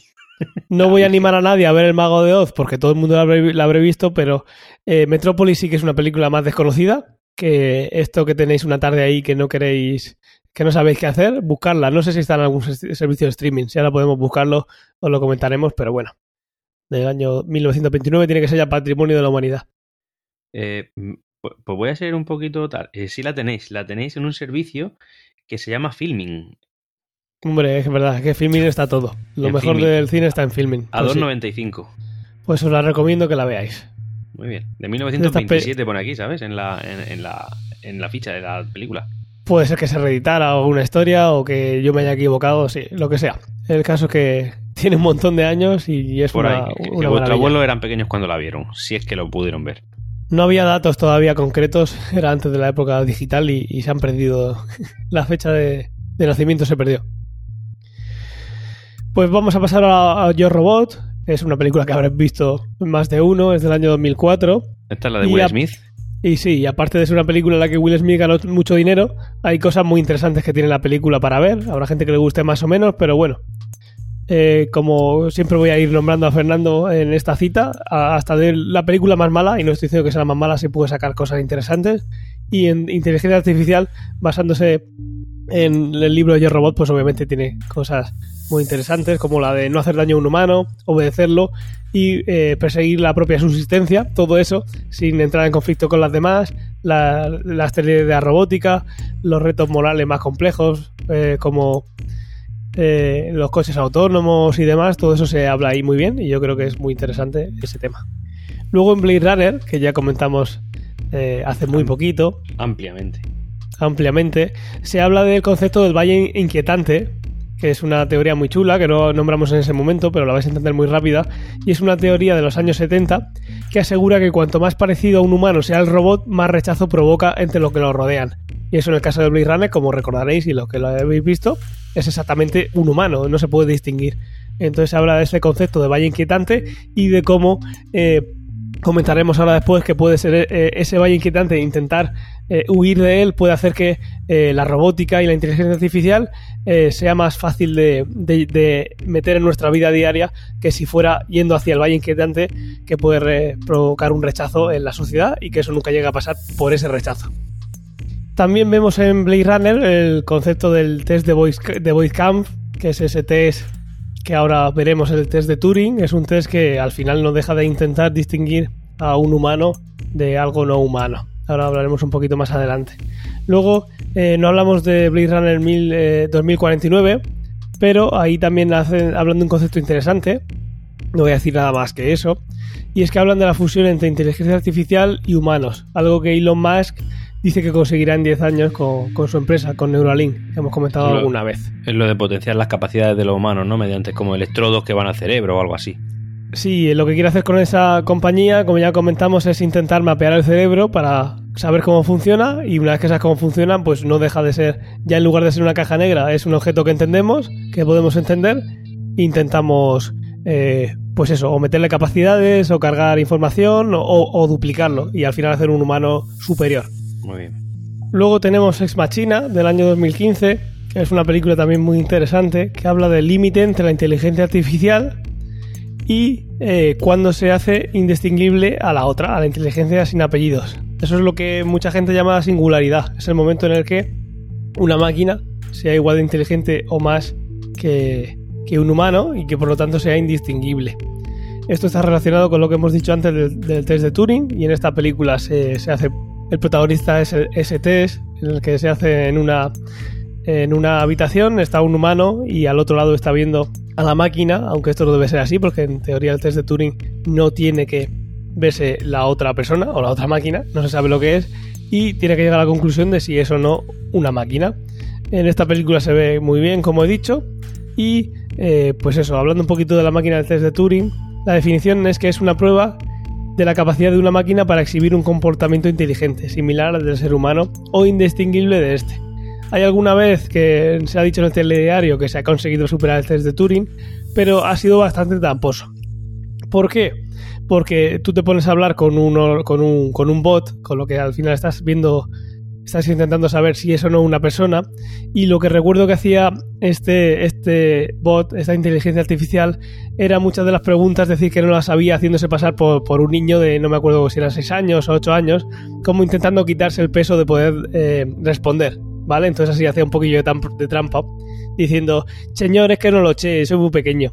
No voy a animar a nadie a ver El Mago de Oz porque todo el mundo la habré, la habré visto, pero eh, Metrópolis sí que es una película más desconocida que esto que tenéis una tarde ahí que no queréis, que no sabéis qué hacer, buscarla. No sé si está en algún ser- servicio de streaming, si ahora podemos buscarlo, os lo comentaremos, pero bueno, del año 1929 tiene que ser ya patrimonio de la humanidad. Eh, pu- pues voy a ser un poquito tal. Eh, sí la tenéis. La tenéis en un servicio que se llama Filming. Hombre, es verdad, que filming está todo. Lo En mejor del cine está en filming. A Pues sí. 2.95. Pues os la recomiendo que la veáis. Muy bien. De 1927 pone aquí, ¿sabes? En la, en, la, en la ficha de la película. Puede ser que se reeditara una historia o que yo me haya equivocado, sí, lo que sea. El caso es que tiene un montón de años y es Por una, ahí. una que vuestro maravilla. abuelo eran pequeños cuando la vieron, si es que lo pudieron ver. No había datos todavía concretos, era antes de la época digital y, y se han perdido. la fecha de, de nacimiento se perdió. Pues vamos a pasar a, a Yo Robot. Es una película que habrás visto más de uno, es del año 2004. Esta es la de Y Will a- Smith. Y sí, y aparte de ser una película en la que Will Smith ganó mucho dinero, hay cosas muy interesantes que tiene la película para ver. Habrá gente que le guste más o menos, pero bueno. Eh, como siempre voy a ir nombrando a Fernando en esta cita, hasta de la película más mala, y no estoy diciendo que sea la más mala, se puede sacar cosas interesantes. Y en inteligencia artificial, basándose en el libro de Yo Robot, pues obviamente tiene cosas muy interesantes, como la de no hacer daño a un humano, obedecerlo y eh, perseguir la propia subsistencia, todo eso sin entrar en conflicto con las demás, la, las teorías de robótica, los retos morales más complejos, eh, como eh, los coches autónomos y demás, todo eso se habla ahí muy bien y yo creo que es muy interesante ese tema. Luego en Blade Runner, que ya comentamos eh, hace muy poquito, Ampliamente. ampliamente, se habla del concepto del valle inquietante, que es una teoría muy chula, que no nombramos en ese momento, pero la vais a entender muy rápida, y es una teoría de los años 70 que asegura que cuanto más parecido a un humano sea el robot, más rechazo provoca entre los que lo rodean. Y eso en el caso de Blade Runner, como recordaréis y los que lo habéis visto, es exactamente un humano, no se puede distinguir. Entonces habla de ese concepto de valle inquietante y de cómo eh, comentaremos ahora después que puede ser eh, ese valle inquietante, intentar eh, huir de él puede hacer que eh, la robótica y la inteligencia artificial sea más fácil de, de- de meter en nuestra vida diaria que si fuera yendo hacia el valle inquietante que puede provocar un rechazo en la sociedad y que eso nunca llega a pasar por ese rechazo. También vemos en Blade Runner el concepto del test de Voice, de Voice Camp, que es ese test que ahora veremos el test de Turing. Es un test que al final no deja de intentar distinguir a un humano de algo no humano. Ahora hablaremos un poquito más adelante. Luego, eh, no hablamos de Blade Runner 1000, eh, 2049, pero ahí también hablan de un concepto interesante. No voy a decir nada más que eso. Y es que hablan de la fusión entre inteligencia artificial y humanos. Algo que Elon Musk dice que conseguirá en 10 años con, con su empresa, con Neuralink, que hemos comentado Lo- alguna vez. Es lo de potenciar las capacidades de los humanos, ¿no? Mediante como electrodos que van al cerebro o algo así. Sí, lo que quiere hacer con esa compañía, como ya comentamos, es intentar mapear el cerebro para saber cómo funciona y una vez que sabes cómo funciona, pues no deja de ser, ya en lugar de ser una caja negra, es un objeto que entendemos, que podemos entender, intentamos, eh, pues eso, o meterle capacidades, o cargar información, o, o duplicarlo y al final hacer un humano superior. Muy bien. Luego tenemos Ex Machina del año 2015, que es una película también muy interesante, que habla del límite entre la inteligencia artificial y eh, cuando se hace indistinguible a la otra, a la inteligencia sin apellidos. Eso es lo que mucha gente llama singularidad. Es el momento en el que una máquina sea igual de inteligente o más que, que un humano y que por lo tanto sea indistinguible. Esto está relacionado con lo que hemos dicho antes del, del test de Turing y en esta película se, se hace el protagonista es ese test en el que se hace en una en una habitación está un humano y al otro lado está viendo a la máquina, aunque esto no debe ser así porque en teoría el test de Turing no tiene que verse la otra persona o la otra máquina, no se sabe lo que es y tiene que llegar a la conclusión de si es o no una máquina. En esta película se ve muy bien, como he dicho, y eh, pues eso, hablando un poquito de la máquina del test de Turing, la definición es que es una prueba de la capacidad de una máquina para exhibir un comportamiento inteligente, similar al del ser humano o indistinguible de este. Hay alguna vez que se ha dicho en el telediario que se ha conseguido superar el test de Turing, pero ha sido bastante tramposo. ¿Por qué? Porque tú te pones a hablar con, uno, con, un, con un bot, con lo que al final estás viendo, estás intentando saber si es o no una persona, y lo que recuerdo que hacía este, este bot, esta inteligencia artificial, era muchas de las preguntas decir que no las sabía haciéndose pasar por, por un niño de no me acuerdo si eran 6 años o 8 años, como intentando quitarse el peso de poder eh, responder, ¿vale? Entonces así hacía un poquillo de, de trampa, diciendo, señores que no lo eché, soy muy pequeño.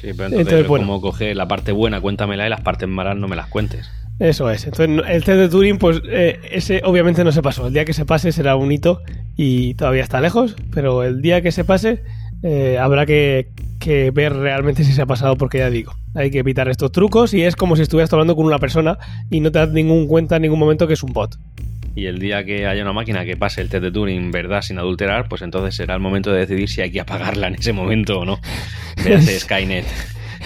Sí, pero entonces, Entonces, bueno. como coge la parte buena, cuéntamela y las partes malas no me las cuentes. Eso es. Entonces, el test de Turing, pues eh, ese obviamente no se pasó. El día que se pase será un hito y todavía está lejos, pero el día que se pase eh, habrá que, que ver realmente si se ha pasado, porque ya digo, hay que evitar estos trucos y es como si estuvieras hablando con una persona y no te das ningún cuenta en ningún momento que es un bot. Y el día que haya una máquina que pase el test de Turing verdad sin adulterar, pues entonces será el momento de decidir si hay que apagarla en ese momento o no. Véase Skynet.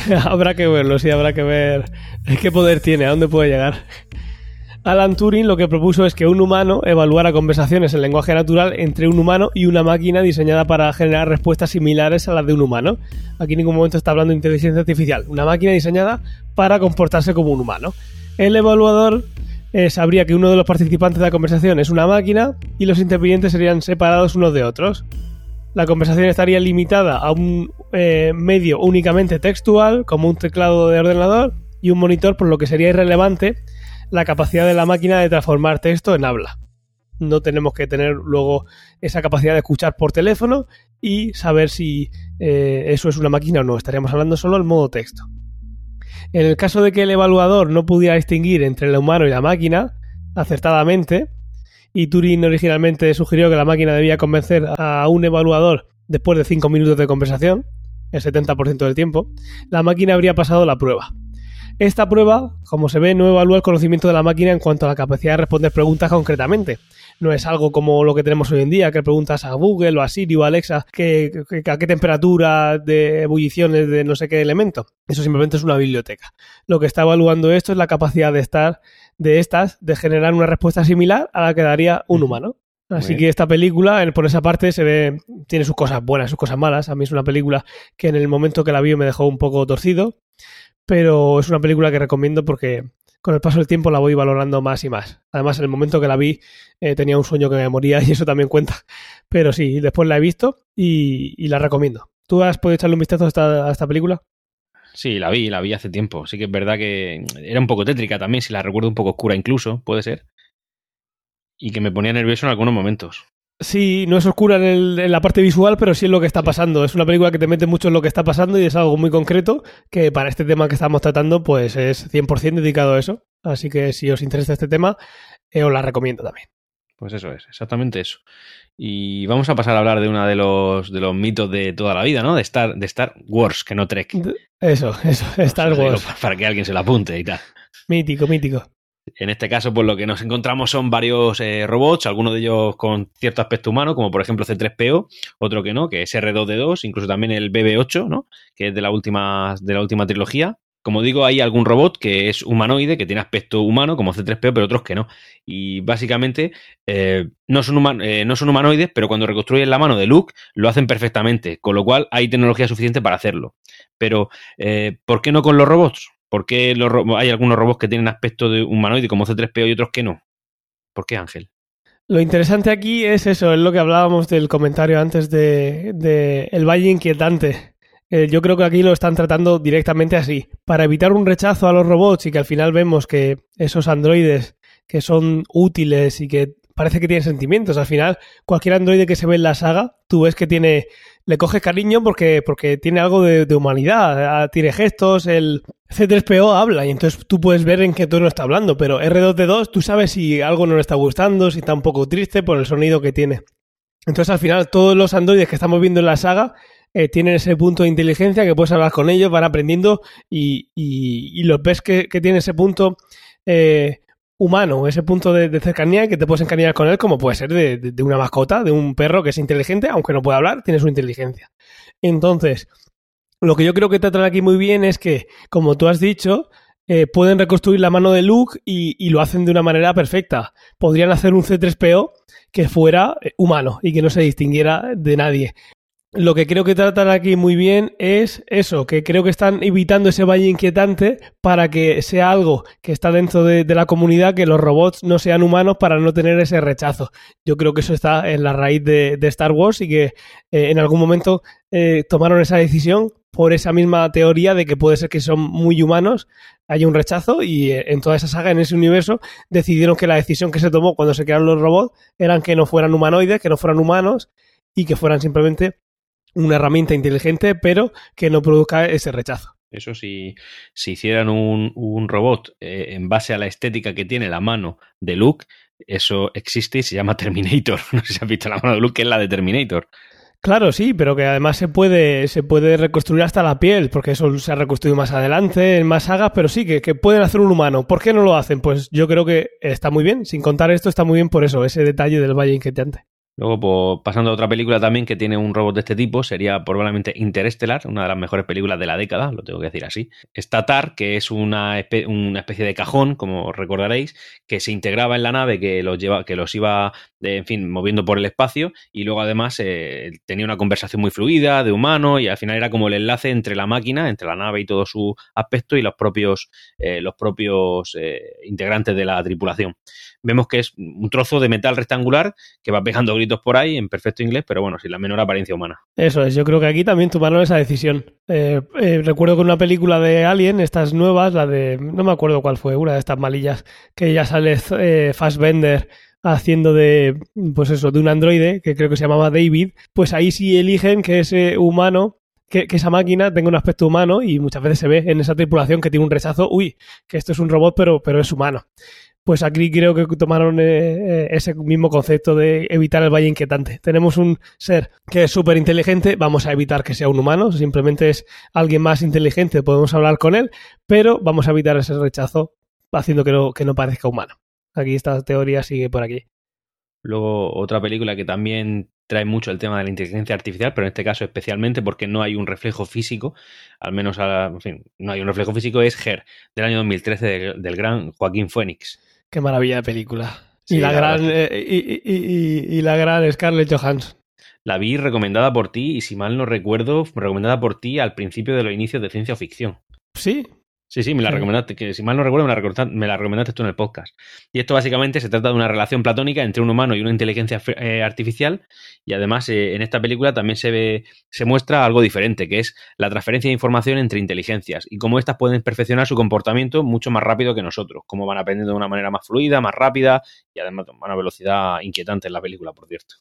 habrá que verlo, sí, habrá que ver qué poder tiene, a dónde puede llegar. Alan Turing lo que propuso es que un humano evaluara conversaciones en lenguaje natural entre un humano y una máquina diseñada para generar respuestas similares a las de un humano. Aquí en ningún momento está hablando de inteligencia artificial, una máquina diseñada para comportarse como un humano. El evaluador eh, sabría que uno de los participantes de la conversación es una máquina y los intervinientes serían separados unos de otros. La conversación estaría limitada a un eh, medio únicamente textual, como un teclado de ordenador y un monitor, por lo que sería irrelevante la capacidad de la máquina de transformar texto en habla. No tenemos que tener luego esa capacidad de escuchar por teléfono y saber si eh, eso es una máquina o no. Estaríamos hablando solo en modo texto. En el caso de que el evaluador no pudiera distinguir entre el humano y la máquina, acertadamente, y Turing originalmente sugirió que la máquina debía convencer a un evaluador después de 5 minutos de conversación, el 70% del tiempo, la máquina habría pasado la prueba. Esta prueba, como se ve, no evalúa el conocimiento de la máquina en cuanto a la capacidad de responder preguntas concretamente. No es algo como lo que tenemos hoy en día, que preguntas a Google o a Siri o a Alexa que, a qué temperatura de ebulliciones de no sé qué elemento. Eso simplemente es una biblioteca. Lo que está evaluando esto es la capacidad de estar de estas de generar una respuesta similar a la que daría un humano. Así que esta película, por esa parte, se ve, tiene sus cosas buenas, sus cosas malas. A mí es una película que en el momento que la vi me dejó un poco torcido pero es una película que recomiendo porque con el paso del tiempo la voy valorando más y más. Además, en el momento que la vi eh, tenía un sueño que me moría y eso también cuenta. Pero sí, después la he visto y, la recomiendo. ¿Tú has podido echarle un vistazo a esta, a esta película? Sí, la vi, la vi hace tiempo. Sí que es verdad que era un poco tétrica también, si la recuerdo un poco oscura incluso, puede ser. Y que me ponía nervioso en algunos momentos. Sí, no es oscura en, la parte visual, pero sí es lo que está pasando. Es una película que te mete mucho en lo que está pasando y es algo muy concreto que para este tema que estamos tratando pues es 100% dedicado a eso. Así que si os interesa este tema, eh, os la recomiendo también. Pues eso es, exactamente eso. Y vamos a pasar a hablar de uno de los, de los mitos de toda la vida, ¿no? De Star, de Star Wars, que no Trek. Eso, eso, Star Wars. Para que alguien se lo apunte y tal. Mítico, mítico. En este caso, pues lo que nos encontramos son varios eh, robots, algunos de ellos con cierto aspecto humano, como por ejemplo C3PO, otro que no, que es R2D2, incluso también el BB8, ¿no? Que es de la última, de la última trilogía. Como digo, hay algún robot que es humanoide, que tiene aspecto humano, como C3PO, pero otros que no. Y básicamente eh, no, son eh, no son humanoides, pero cuando reconstruyen la mano de Luke lo hacen perfectamente, con lo cual hay tecnología suficiente para hacerlo. Pero, ¿por qué no con los robots? ¿Por qué hay algunos robots que tienen aspecto de humanoide como C3PO y otros que no? ¿Por qué, Ángel? Lo interesante aquí es eso, es lo que hablábamos del comentario antes de, el valle inquietante. Eh, yo creo que aquí lo están tratando directamente así. Para evitar un rechazo a los robots y que al final vemos que esos androides que son útiles y que parece que tienen sentimientos. Al final, cualquier androide que se ve en la saga, tú ves que tiene le coges cariño porque, porque tiene algo de, humanidad, ah, tiene gestos, el C3PO habla y entonces tú puedes ver en qué tono está hablando, pero R2D2 tú sabes si algo no le está gustando, si está un poco triste por el sonido que tiene. Entonces al final todos los androides que estamos viendo en la saga eh, tienen ese punto de inteligencia que puedes hablar con ellos, van aprendiendo y, y, los ves que, que tiene ese punto eh, humano, ese punto de, cercanía que te puedes encariñar con él, como puede ser de, una mascota, de un perro que es inteligente, aunque no puede hablar, tiene su inteligencia. Entonces, lo que yo creo que tratan aquí muy bien es que, como tú has dicho, eh, pueden reconstruir la mano de Luke y, y, lo hacen de una manera perfecta. Podrían hacer un C3PO que fuera humano y que no se distinguiera de nadie lo que creo que tratan aquí muy bien es eso, que creo que están evitando ese valle inquietante para que sea algo que está dentro de, la comunidad, que los robots no sean humanos para no tener ese rechazo. Yo creo que eso está en la raíz de, Star Wars y que eh, en algún momento eh, tomaron esa decisión por esa misma teoría de que puede ser que son muy humanos, hay un rechazo y eh, en toda esa saga, en ese universo, decidieron que la decisión que se tomó cuando se crearon los robots eran que no fueran humanoides, que no fueran humanos y que fueran simplemente una herramienta inteligente, pero que no produzca ese rechazo. Eso si, si hicieran un, un robot eh, en base a la estética que tiene la mano de Luke, eso existe y se llama Terminator. No sé si has visto la mano de Luke, que es la de Terminator. Claro, sí, pero que además se puede, se puede reconstruir hasta la piel, porque eso se ha reconstruido más adelante, en más sagas, pero sí, que, que pueden hacer un humano. ¿Por qué no lo hacen? Pues yo creo que está muy bien. Sin contar esto, está muy bien por eso, ese detalle del Valle Inquietante. Luego, pues, pasando a otra película también que tiene un robot de este tipo, sería probablemente Interstellar, una de las mejores películas de la década, lo tengo que decir así. Está TAR, que es una, una especie de cajón, como recordaréis, que se integraba en la nave, que los, lleva, que los iba, de, en fin, moviendo por el espacio, y luego además eh, tenía una conversación muy fluida, de humano, y al final era como el enlace entre la máquina, entre la nave y todo su aspecto, y los propios, eh, los propios eh, integrantes de la tripulación. Vemos que es un trozo de metal rectangular que va pegando gritos por ahí en perfecto inglés, pero bueno, sin la menor apariencia humana. Eso es, yo creo que aquí también tomaron esa decisión. Eh, eh, recuerdo que una película de Alien, estas nuevas, la de, no me acuerdo cuál fue, una de estas malillas, que ya sale eh, Fassbender haciendo de, pues eso, de un androide, que creo que se llamaba David, pues ahí sí eligen que ese humano que, que, esa máquina tenga un aspecto humano y muchas veces se ve en esa tripulación que tiene un rechazo, uy, que esto es un robot pero, pero es humano. Pues aquí creo que tomaron eh, ese mismo concepto de evitar el valle inquietante. Tenemos un ser que es súper inteligente, vamos a evitar que sea un humano, simplemente es alguien más inteligente, podemos hablar con él, pero vamos a evitar ese rechazo haciendo que no, parezca humano. Aquí esta teoría sigue por aquí. Luego otra película que también trae mucho el tema de la inteligencia artificial, pero en este caso especialmente porque no hay un reflejo físico, al menos, a, en fin, no hay un reflejo físico, es Her, del año 2013 de, del gran Joaquín Phoenix. Qué maravilla de película. Sí, y, la, la gran, eh, y, y, y, la gran Scarlett Johansson. La vi recomendada por ti y si mal no recuerdo, recomendada por ti al principio de los inicios de ciencia ficción. Sí, Sí, sí, me la recomendaste, que si mal no recuerdo, me la, me la, recomendaste tú en el podcast. Y esto básicamente se trata de una relación platónica entre un humano y una inteligencia eh, artificial. Y además, eh, en esta película también se ve, se muestra algo diferente, que es la transferencia de información entre inteligencias y cómo éstas pueden perfeccionar su comportamiento mucho más rápido que nosotros, cómo van aprendiendo de una manera más fluida, más rápida y además a una velocidad inquietante en la película, por cierto.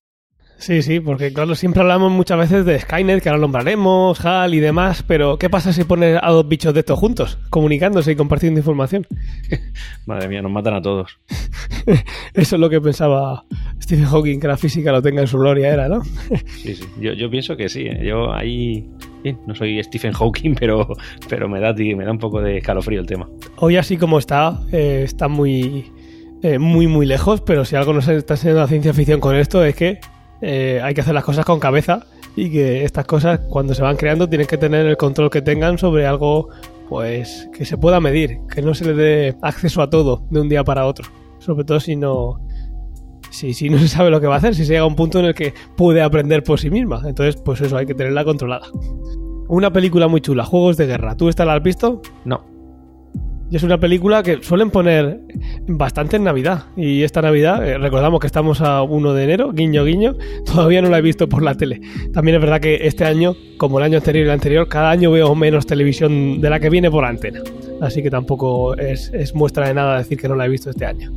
Sí, sí, porque claro, siempre hablamos muchas veces de Skynet, que ahora nombraremos, HAL y demás, pero ¿qué pasa si pones a dos bichos de estos juntos, comunicándose y compartiendo información? Madre mía, nos matan a todos. Eso es lo que pensaba Stephen Hawking, que la física lo tenga en su gloria, era, ¿no? sí, sí, yo, yo pienso que sí, ¿eh? yo ahí no soy Stephen Hawking, pero, pero me, da, me da un poco de escalofrío el tema. Hoy así como está, eh, está muy, eh, muy, muy lejos, pero si algo nos está enseñando la ciencia ficción con esto es que eh, hay que hacer las cosas con cabeza y que estas cosas cuando se van creando tienen que tener el control que tengan sobre algo pues que se pueda medir, que no se le dé acceso a todo de un día para otro, sobre todo si no si, si no se sabe lo que va a hacer, si se llega a un punto en el que puede aprender por sí misma, entonces pues eso hay que tenerla controlada. Una película muy chula, Juegos de Guerra. ¿Tú esta la has visto? No. Y es una película que suelen poner bastante en Navidad. Y esta Navidad, eh, recordamos que estamos a 1 de enero, guiño, guiño, todavía no la he visto por la tele. También es verdad que este año, como el año anterior y el anterior, cada año veo menos televisión de la que viene por antena. Así que tampoco es, es muestra de nada decir que no la he visto este año.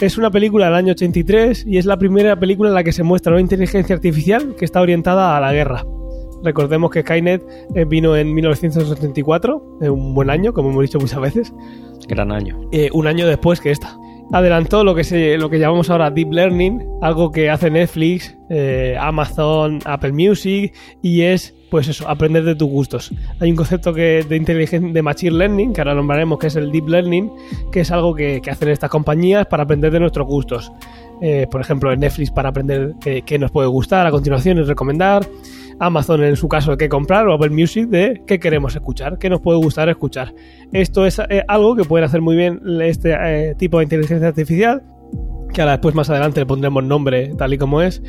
Es una película del año 83 y es la primera película en la que se muestra una inteligencia artificial que está orientada a la guerra. Recordemos que Skynet eh, vino en 1974, eh, un buen año, como hemos dicho muchas veces. Gran año. Eh, un año después que esta. Adelantó lo que, se, lo que llamamos ahora Deep Learning, algo que hace Netflix, eh, Amazon, Apple Music, y es, pues eso, aprender de tus gustos. Hay un concepto que, de inteligencia, de Machine Learning, que ahora nombraremos que es el Deep Learning, que es algo que, que hacen estas compañías para aprender de nuestros gustos. Eh, por ejemplo, en Netflix para aprender qué, qué nos puede gustar a continuación y recomendar. Amazon en su caso qué comprar o Apple Music de qué queremos escuchar, qué nos puede gustar escuchar. Esto es eh, algo que pueden hacer muy bien este eh, tipo de inteligencia artificial, que ahora después más adelante le pondremos nombre tal y como es,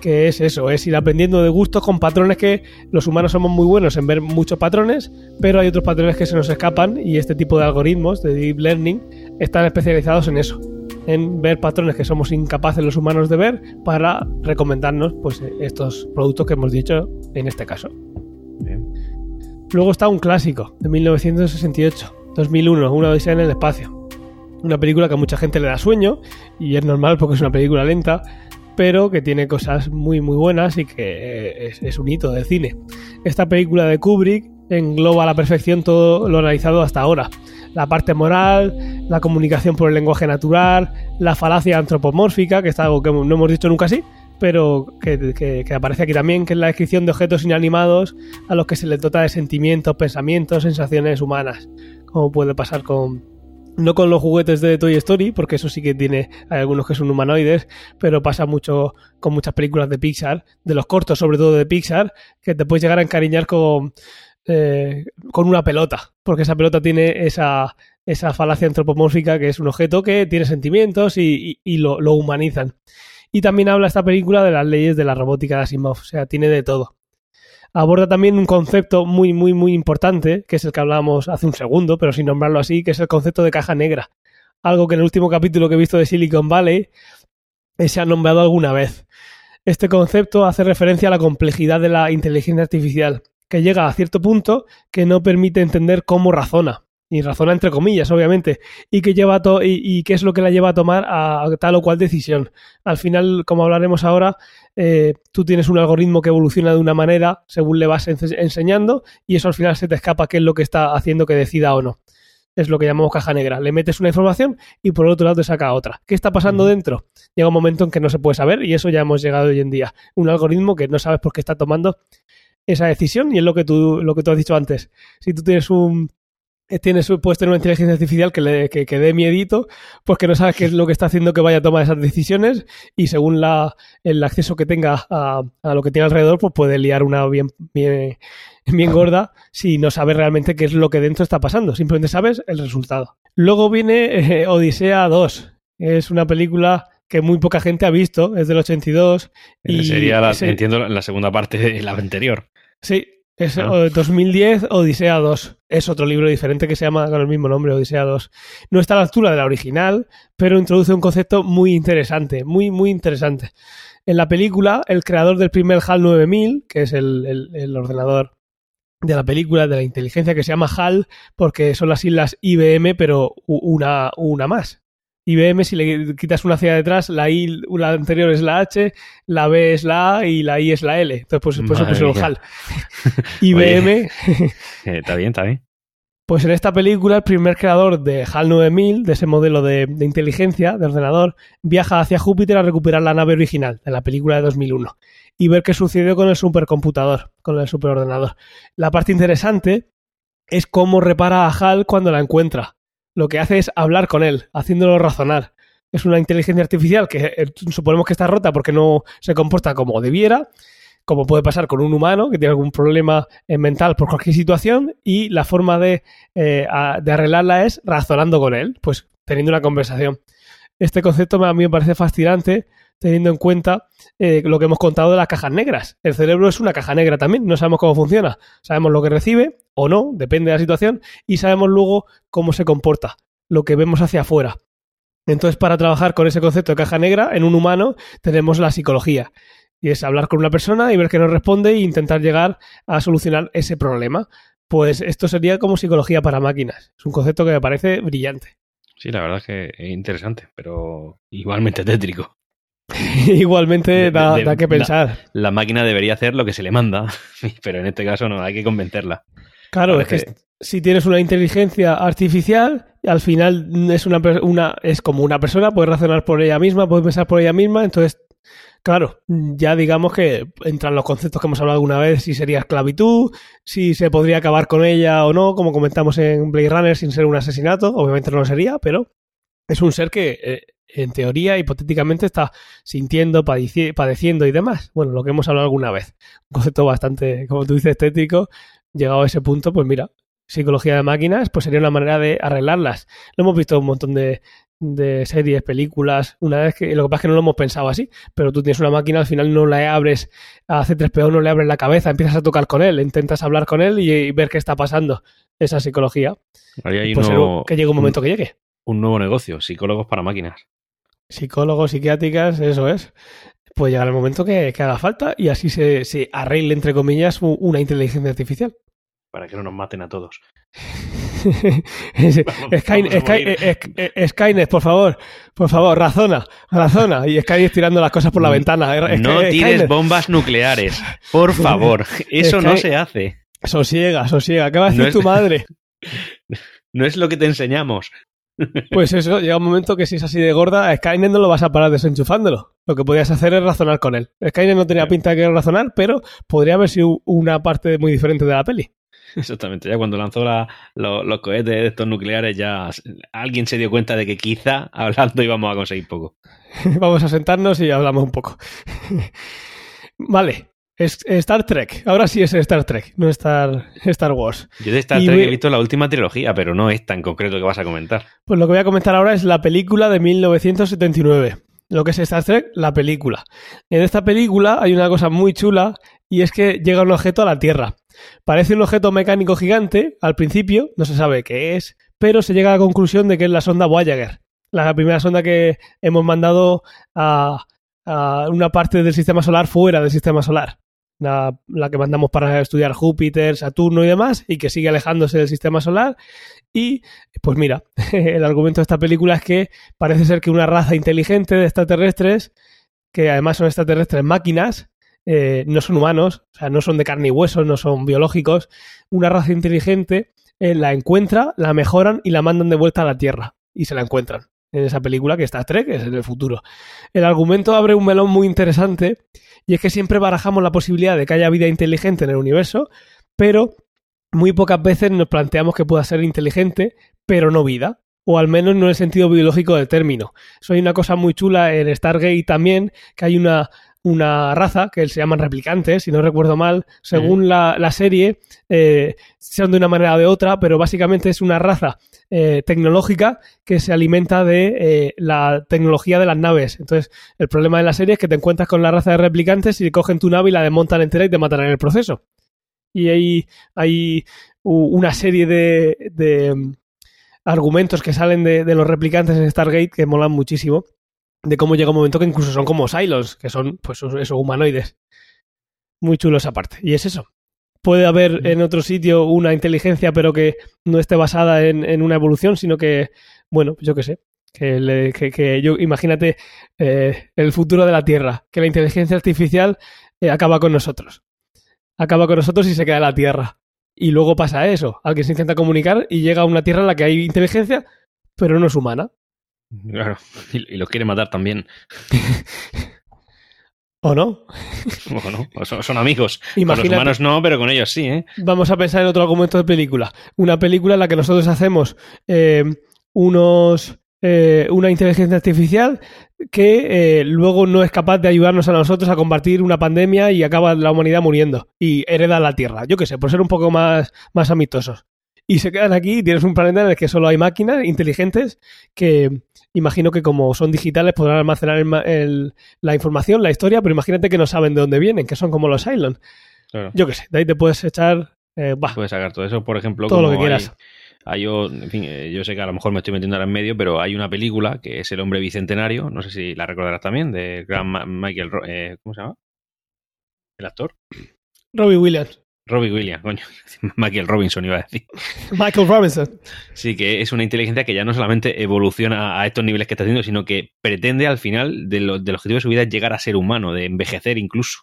que es eso, es ir aprendiendo de gustos con patrones que los humanos somos muy buenos en ver muchos patrones, pero hay otros patrones que se nos escapan y este tipo de algoritmos de deep learning están especializados en eso en ver patrones que somos incapaces los humanos de ver para recomendarnos pues estos productos que hemos dicho en este caso. Bien. Luego está un clásico de 1968, 2001, Una odisea en el espacio. Una película que a mucha gente le da sueño y es normal porque es una película lenta, pero que tiene cosas muy muy buenas y que es, es un hito del cine. Esta película de Kubrick engloba a la perfección todo lo analizado hasta ahora la parte moral, la comunicación por el lenguaje natural, la falacia antropomórfica, que es algo que no hemos dicho nunca así, pero que, que, aparece aquí también, que es la descripción de objetos inanimados a los que se les dota de sentimientos, pensamientos, sensaciones humanas, como puede pasar con, no con los juguetes de Toy Story, porque eso sí que tiene, hay algunos que son humanoides, pero pasa mucho con muchas películas de Pixar, de los cortos sobre todo de Pixar, que te puedes llegar a encariñar con, eh, con una pelota, porque esa pelota tiene esa, esa falacia antropomórfica que es un objeto que tiene sentimientos y, lo, humanizan. Y también habla esta película de las leyes de la robótica de Asimov, o sea, tiene de todo. Aborda también un concepto muy, muy, muy importante, que es el que hablábamos hace un segundo, pero sin nombrarlo así, que es el concepto de caja negra. Algo que en el último capítulo que he visto de Silicon Valley eh, se ha nombrado alguna vez. Este concepto hace referencia a la complejidad de la inteligencia artificial, que llega a cierto punto que no permite entender cómo razona y razona entre comillas, obviamente, y que lleva to y, y, qué es lo que la lleva a tomar a, tal o cual decisión. Al final, como hablaremos ahora, eh, tú tienes un algoritmo que evoluciona de una manera según le vas enseñando y eso al final se te escapa qué es lo que está haciendo que decida o no. Es lo que llamamos caja negra. Le metes una información y por el otro lado te saca otra. ¿Qué está pasando dentro? Llega un momento en que no se puede saber y eso ya hemos llegado hoy en día. Un algoritmo que no sabes por qué está tomando esa decisión y es lo que tú, lo que tú has dicho antes. Si tú tienes un, tienes puedes tener una inteligencia artificial que le que, que dé miedito, pues que no sabes qué es lo que está haciendo que vaya a tomar esas decisiones y según la, el acceso que tenga a, a lo que tiene alrededor, pues puede liar una bien, bien, bien gorda si no sabes realmente qué es lo que dentro está pasando, simplemente sabes el resultado. Luego viene eh, Odisea 2, es una película que muy poca gente ha visto, es del 82. Y Sería, la, ese, entiendo, la segunda parte de la anterior. Sí, es ¿no? 2010, Odisea 2. Es otro libro diferente que se llama con el mismo nombre, Odisea 2. No está a la altura de la original, pero introduce un concepto muy interesante, muy, muy interesante. En la película, el creador del primer HAL 9000, que es el, el, el ordenador de la película, de la inteligencia, que se llama HAL, porque son las siglas IBM, pero una, una más. IBM, si le quitas una hacia detrás, la I, la anterior es la H, la B es la A y la I es la L. Entonces, pues, pues eso puso el HAL. IBM. Oye, está bien, está bien. Pues en esta película, el primer creador de HAL 9000, de ese modelo de, de, inteligencia de ordenador, viaja hacia Júpiter a recuperar la nave original de la película de 2001 y ver qué sucedió con el supercomputador, con el superordenador. La parte interesante es cómo repara a HAL cuando la encuentra lo que hace es hablar con él, haciéndolo razonar. Es una inteligencia artificial que eh, suponemos que está rota porque no se comporta como debiera, como puede pasar con un humano que tiene algún problema eh, mental por cualquier situación, y la forma de, eh, de arreglarla es razonando con él, pues teniendo una conversación. Este concepto a mí me parece fascinante teniendo en cuenta eh, lo que hemos contado de las cajas negras. El cerebro es una caja negra también, no sabemos cómo funciona. Sabemos lo que recibe o no, depende de la situación, y sabemos luego cómo se comporta, lo que vemos hacia afuera. Entonces, para trabajar con ese concepto de caja negra en un humano, tenemos la psicología. Y es hablar con una persona y ver qué nos responde e intentar llegar a solucionar ese problema. Pues esto sería como psicología para máquinas. Es un concepto que me parece brillante. Sí, la verdad es que es interesante, pero igualmente tétrico. Igualmente da, de, de, da, que pensar. La, la, máquina debería hacer lo que se le manda, pero en este caso no, hay que convencerla. Claro, Parece... es que si tienes una inteligencia artificial, al final es, una, una, es como una persona, puede razonar por ella misma, puede pensar por ella misma, entonces, claro, ya digamos que entran los conceptos que hemos hablado alguna vez, si sería esclavitud, si se podría acabar con ella o no, como comentamos en Blade Runner, sin ser un asesinato, obviamente no lo sería, pero es un ser que eh, en teoría, hipotéticamente, está sintiendo, padeciendo y demás. Bueno, lo que hemos hablado alguna vez. Un concepto bastante, como tú dices, estético. Llegado a ese punto, pues mira, psicología de máquinas, pues sería una manera de arreglarlas. Lo hemos visto un montón de, de series, películas, una vez que lo que pasa es que no lo hemos pensado así, pero tú tienes una máquina, al final no la abres a C3PO, no le abres la cabeza, empiezas a tocar con él, intentas hablar con él y, y ver qué está pasando. Esa psicología. Ahí pues uno, que llegue un momento un, que llegue. Un nuevo negocio, psicólogos para máquinas psicólogos, psiquiátricas, eso es. Pues llegar el momento que, que haga falta y así se, se, arregle, entre comillas, una inteligencia artificial. Para que no nos maten a todos. Skynet, Skynet, por favor, por favor, razona, razona. Y Skynet tirando las cosas por la ventana. No tires bombas nucleares, por favor. Eso Sky... no se hace. Sosiega, sosiega. ¿Qué va a decir no es... tu madre? No es lo que te enseñamos. Pues eso, llega un momento que si es así de gorda, a Skynet no lo vas a parar desenchufándolo. Lo que podías hacer es razonar con él. Skynet no tenía pinta de querer razonar, pero podría haber sido una parte muy diferente de la peli. Exactamente, ya cuando lanzó la, lo- los cohetes de estos nucleares ya alguien se dio cuenta de que quizá hablando íbamos a conseguir poco. Vamos a sentarnos y hablamos un poco. vale, es Star Trek. Ahora sí es Star Trek, no Star, Star Wars. Yo de Star Y Trek he visto la última trilogía, pero no esta en concreto que vas a comentar. Pues lo que voy a comentar ahora es la película de 1979. Lo que es Star Trek, la película. En esta película hay una cosa muy chula y es que llega un objeto a la Tierra. Parece un objeto mecánico gigante al principio, no se sabe qué es, pero se llega a la conclusión de que es la sonda Voyager, la primera sonda que hemos mandado a, a una parte del sistema solar fuera del sistema solar. La, que mandamos para estudiar Júpiter, Saturno y demás, y que sigue alejándose del sistema solar. Y pues mira, el argumento de esta película es que parece ser que una raza inteligente de extraterrestres, que además son extraterrestres máquinas, eh, no son humanos, o sea, no son de carne y hueso, no son biológicos, una raza inteligente eh, la encuentra, la mejoran y la mandan de vuelta a la Tierra. Y se la encuentran en esa película que está Trek, es en el futuro. El argumento abre un melón muy interesante y es que siempre barajamos la posibilidad de que haya vida inteligente en el universo, pero muy pocas veces nos planteamos que pueda ser inteligente, pero no vida. O al menos no en el sentido biológico del término. Eso hay una cosa muy chula en Stargate también, que hay una, una raza que se llaman replicantes, si no recuerdo mal, según la, la serie, eh, son de una manera o de otra, pero básicamente es una raza eh, tecnológica que se alimenta de eh, la tecnología de las naves. Entonces, el problema de la serie es que te encuentras con la raza de replicantes y cogen tu nave y la desmontan entera y te matarán en el proceso. Y hay, hay una serie de, de, mm, argumentos que salen de, de los replicantes en Stargate que molan muchísimo. De cómo llega un momento que incluso son como Cylons, que son pues esos humanoides. Muy chulo esa parte. Y es eso. Puede haber en otro sitio una inteligencia, pero que no esté basada en, en una evolución, sino que, bueno, yo qué sé. Que, le- que- que yo, imagínate eh, el futuro de la Tierra, que la inteligencia artificial eh, acaba con nosotros. Acaba con nosotros y se queda en la Tierra. Y luego pasa eso. Alguien se intenta comunicar y llega a una Tierra en la que hay inteligencia, pero no es humana. Claro, y, los quiere matar también. ¿O no? O no, son, son amigos. Con los humanos no, pero con ellos sí, ¿eh? Vamos a pensar en otro argumento de película. Una película en la que nosotros hacemos eh, unos eh, una inteligencia artificial que eh, luego no es capaz de ayudarnos a nosotros a combatir una pandemia y acaba la humanidad muriendo y hereda la Tierra. Yo qué sé, por ser un poco más, más amistosos. Y se quedan aquí y tienes un planeta en el que solo hay máquinas inteligentes que imagino que como son digitales podrán almacenar el ma- el- la información, la historia, pero imagínate que no saben de dónde vienen, que son como los. Claro. Yo qué sé, de ahí te puedes echar... eh, bah, Puedes sacar todo eso, por ejemplo. Todo lo que quieras. Hay, hay o- en fin, eh, yo sé que a lo mejor me estoy metiendo ahora en medio, pero hay una película que es El hombre bicentenario, no sé si la recordarás también, de gran Michael, Ro- eh, ¿cómo se llama? El actor. Robbie Williams. Robbie Williams, coño. Michael Robinson iba a decir. Michael Robinson. Sí, que es una inteligencia que ya no solamente evoluciona a estos niveles que está haciendo, sino que pretende al final de lo- del objetivo de su vida llegar a ser humano, de envejecer incluso.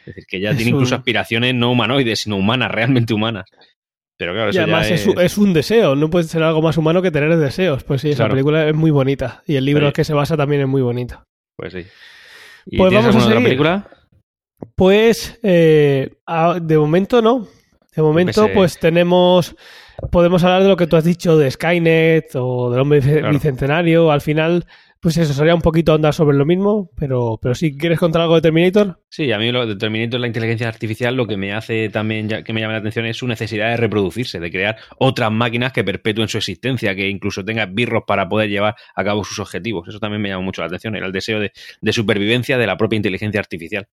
Es decir, que ya Es tiene un- incluso aspiraciones no humanoides, sino humanas, realmente humanas. Pero claro, Y eso además ya es... un- es un deseo, no puede ser algo más humano que tener deseos. Pues sí, esa Claro. película es muy bonita. Y el libro Sí. que se basa también es muy bonito. Pues sí. ¿Y Pues vamos a alguna otra seguir. película? Pues eh, de momento no. De momento, pues tenemos. Podemos hablar de lo que tú has dicho de Skynet o del hombre Claro. bicentenario. Al final, pues eso sería un poquito andar sobre lo mismo. Pero, pero sí, ¿quieres contar algo de Terminator? Sí, a mí lo de Terminator, la inteligencia artificial, lo que me hace también ya- que me llame la atención es su necesidad de reproducirse, de crear otras máquinas que perpetúen su existencia, que incluso tenga birros para poder llevar a cabo sus objetivos. Eso también me llama mucho la atención, era el deseo de, de supervivencia de la propia inteligencia artificial.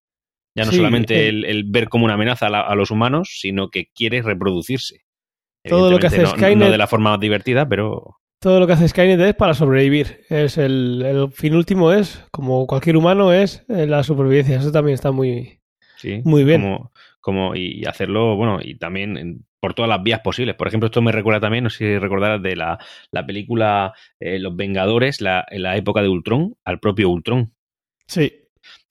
Ya no Sí, solamente eh. el, el ver como una amenaza a, la- a los humanos, sino que quiere reproducirse. Todo lo que hace no, Skynet- no de la forma más divertida, pero Todo lo que hace Skynet es para sobrevivir. Es el, el fin último es, como cualquier humano, es eh, la supervivencia. Eso también está muy, Sí, Muy bien. Como, como, y hacerlo, bueno, y también en- por todas las vías posibles. Por ejemplo, esto me recuerda también, no sé si recordarás de la, la película eh, Los Vengadores, la, en la época de Ultron, al propio Ultron. Sí.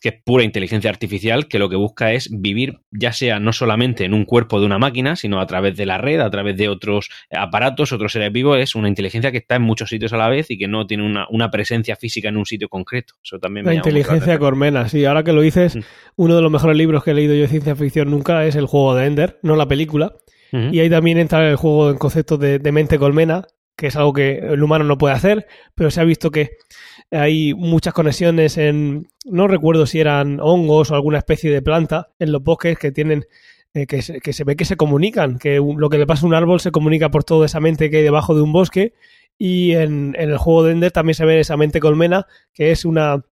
Que es pura inteligencia artificial, que lo que busca es vivir ya sea no solamente en un cuerpo de una máquina, sino a través de la red, a través de otros aparatos, otros seres vivos. Es una inteligencia que está en muchos sitios a la vez y que no tiene una, presencia física en un sitio concreto. Eso también La inteligencia cormena, sí. Ahora que lo dices, mm. uno de los mejores libros que he leído yo de ciencia ficción nunca es el juego de Ender, no la película. Y ahí también entra el juego en concepto de, de mente colmena, que es algo que el humano no puede hacer, pero se ha visto que hay muchas conexiones en, no recuerdo si eran hongos o alguna especie de planta en los bosques que tienen, eh, que, se, que, se, ve que se comunican, que lo que le pasa a un árbol se comunica por toda esa mente que hay debajo de un bosque y en, en el juego de Ender también se ve esa mente colmena, que es una,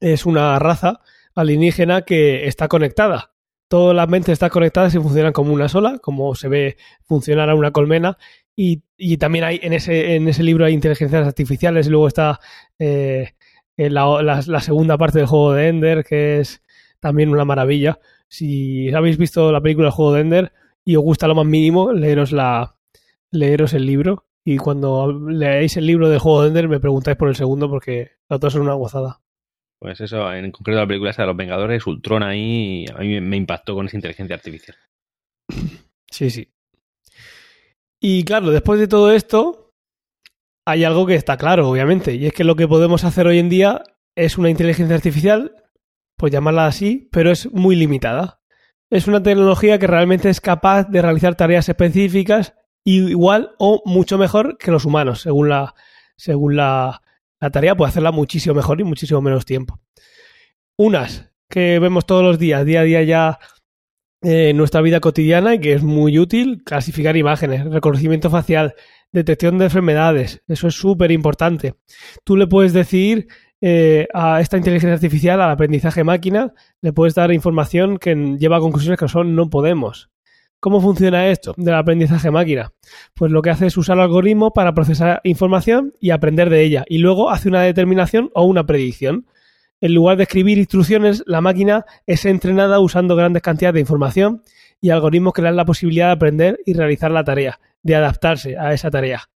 es una raza alienígena que está conectada todas las mentes están conectadas y funcionan como una sola, como se ve funcionar a una colmena. Y, también hay en ese, en ese libro hay inteligencias artificiales y luego está eh, la, segunda parte del juego de Ender, que es también una maravilla. Si habéis visto la película del juego de Ender y os gusta lo más mínimo, leeros, la, leeros el libro. Y cuando leáis el libro del juego de Ender me preguntáis por el segundo porque los dos son una gozada. Pues eso, en concreto la película esa de los Vengadores, Ultron ahí, a mí me impactó con esa inteligencia artificial. Sí, sí. Y claro, después de todo esto, hay algo que está claro, obviamente, y es que lo que podemos hacer hoy en día es una inteligencia artificial, pues llamarla así, pero es muy limitada. Es una tecnología que realmente es capaz de realizar tareas específicas igual o mucho mejor que los humanos, según la, según la, la tarea puede hacerla muchísimo mejor y muchísimo menos tiempo. Unas que vemos todos los días, día a día ya en nuestra vida cotidiana y que es muy útil, clasificar imágenes, reconocimiento facial, detección de enfermedades, eso es súper importante. Tú le puedes decir eh, a esta inteligencia artificial, al aprendizaje máquina, le puedes dar información que lleva a conclusiones que son no podemos. ¿Cómo funciona esto del aprendizaje máquina? Pues lo que hace es usar el algoritmo para procesar información y aprender de ella, y luego hace una determinación o una predicción. En lugar de escribir instrucciones, la máquina es entrenada usando grandes cantidades de información y algoritmos que le dan la posibilidad de aprender y realizar la tarea, de adaptarse a esa tarea.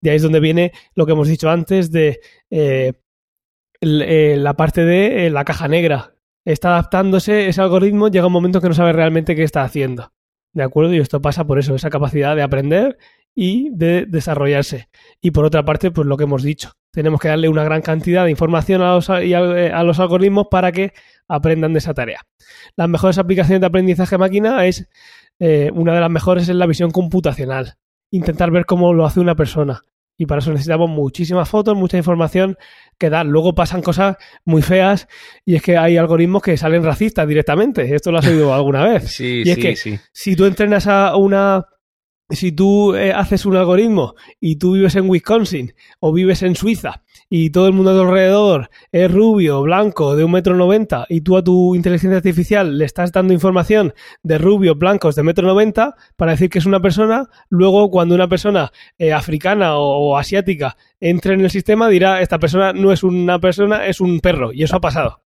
De ahí es donde viene lo que hemos dicho antes de eh, eh, la parte de eh, la caja negra. Está adaptándose ese algoritmo, llega un momento que no sabe realmente qué está haciendo. ¿De acuerdo? Y esto pasa por eso, esa capacidad de aprender y de desarrollarse. Y por otra parte, pues lo que hemos dicho, tenemos que darle una gran cantidad de información a los, eh, a, los algoritmos para que aprendan de esa tarea. Las mejores aplicaciones de aprendizaje máquina es, eh, una de las mejores es la visión computacional. Intentar ver cómo lo hace una persona y para eso necesitamos muchísimas fotos, mucha información que dar. Luego pasan cosas muy feas y es que hay algoritmos que salen racistas directamente. Esto lo has oído alguna vez. Sí, y es que si tú entrenas a una si tú eh, haces un algoritmo y tú vives en Wisconsin o vives en Suiza y todo el mundo a tu alrededor es rubio, blanco, de un metro noventa y tú a tu inteligencia artificial le estás dando información de rubios, blancos, de metro noventa para decir que es una persona, luego cuando una persona eh, africana o, asiática entre en el sistema dirá esta persona no es una persona, es un perro y eso ha pasado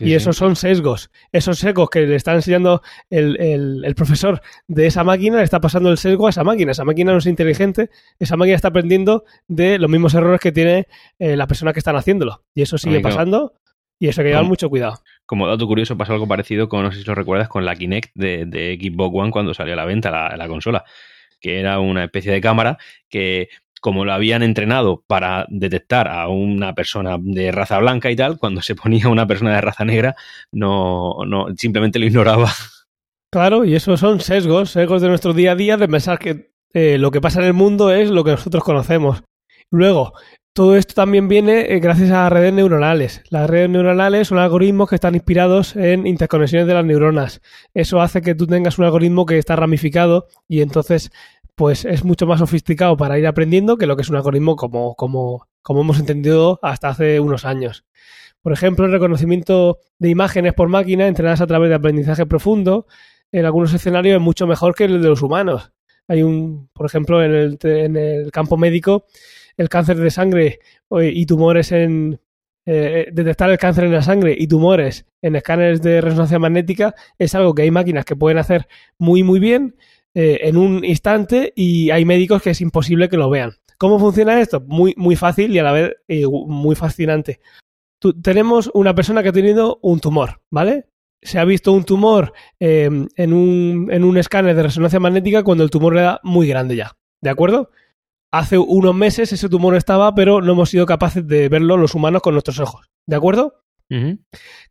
y esos son sesgos. Esos sesgos que le está enseñando el, profesor de esa máquina, le está pasando el sesgo a esa máquina. Esa máquina no es inteligente, esa máquina está aprendiendo de los mismos errores que tiene eh, la persona que están haciéndolo. Y eso sigue pasando y eso hay que llevar mucho cuidado. Como dato curioso, pasa algo parecido con, no sé si lo recuerdas, con la Kinect de, de Xbox One cuando salió a la venta la, la consola que era una especie de cámara que como lo habían entrenado para detectar a una persona de raza blanca y tal, cuando se ponía una persona de raza negra, no, no simplemente lo ignoraba. Claro, y esos son sesgos, sesgos de nuestro día a día de pensar que eh, lo que pasa en el mundo es lo que nosotros conocemos. Luego, todo esto también viene eh, gracias a redes neuronales. Las redes neuronales son algoritmos que están inspirados en interconexiones de las neuronas. Eso hace que tú tengas un algoritmo que está ramificado y entonces pues es mucho más sofisticado para ir aprendiendo que lo que es un algoritmo como, como, como hemos entendido hasta hace unos años. Por ejemplo, el reconocimiento de imágenes por máquina entrenadas a través de aprendizaje profundo en algunos escenarios es mucho mejor que el de los humanos. Hay un, por ejemplo, en el, en el campo médico, el cáncer de sangre y tumores en, eh, detectar el cáncer en la sangre y tumores en escáneres de resonancia magnética es algo que hay máquinas que pueden hacer muy muy bien eh, en un instante y hay médicos que es imposible que lo vean. ¿Cómo funciona esto? Muy, muy fácil y a la vez eh, muy fascinante. tú- tenemos una persona que ha tenido un tumor, ¿vale? Se ha visto un tumor eh, en, un, en un escáner de resonancia magnética cuando el tumor era muy grande ya, ¿de acuerdo? Hace unos meses ese tumor estaba, pero no hemos sido capaces de verlo los humanos con nuestros ojos, ¿de acuerdo?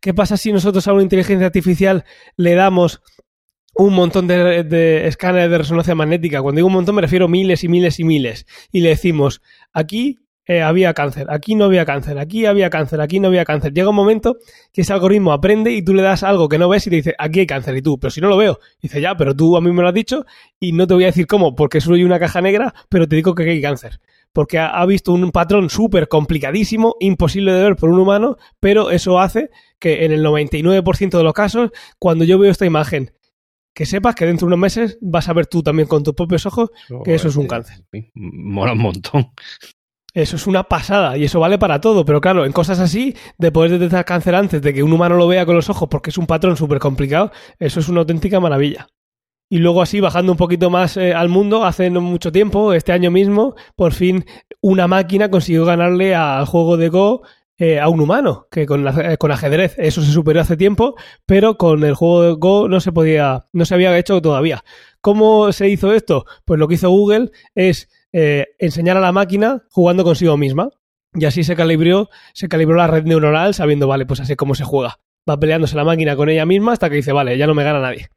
¿Qué pasa si nosotros a una inteligencia artificial le damos un montón de, escáneres de resonancia magnética? Cuando digo un montón me refiero miles y miles y miles. Y le decimos, aquí eh, había cáncer, aquí no había cáncer, aquí había cáncer, aquí no había cáncer. Llega un momento que ese algoritmo aprende y tú le das algo que no ves y te dice, aquí hay cáncer. Y tú, pero si no lo veo. Dice, ya, pero tú a mí me lo has dicho y no te voy a decir cómo, porque soy una caja negra, pero te digo que aquí hay cáncer. Porque ha, ha visto un patrón súper complicadísimo, imposible de ver por un humano, pero eso hace que en el 99% de los casos, cuando yo veo esta imagen, que sepas que dentro de unos meses vas a ver tú también con tus propios ojos que eso es un cáncer. Mola un montón. Eso es una pasada y eso vale para todo, pero claro, en cosas así, de poder detectar cáncer antes de que un humano lo vea con los ojos porque es un patrón súper complicado, eso es una auténtica maravilla. Y luego así, bajando un poquito más eh, al mundo, hace no mucho tiempo, este año mismo, por fin una máquina consiguió ganarle al juego de Go eh, a un humano, que con, la- eh, con ajedrez eso se superó hace tiempo, pero con el juego de Go no se podía, no se había hecho todavía. ¿Cómo se hizo esto? Pues lo que hizo Google es eh, enseñar a la máquina jugando consigo misma. Y así se calibró, se calibró la red neuronal sabiendo, vale, pues así es como se juega. Va peleándose la máquina con ella misma hasta que dice, vale, ya no me gana nadie.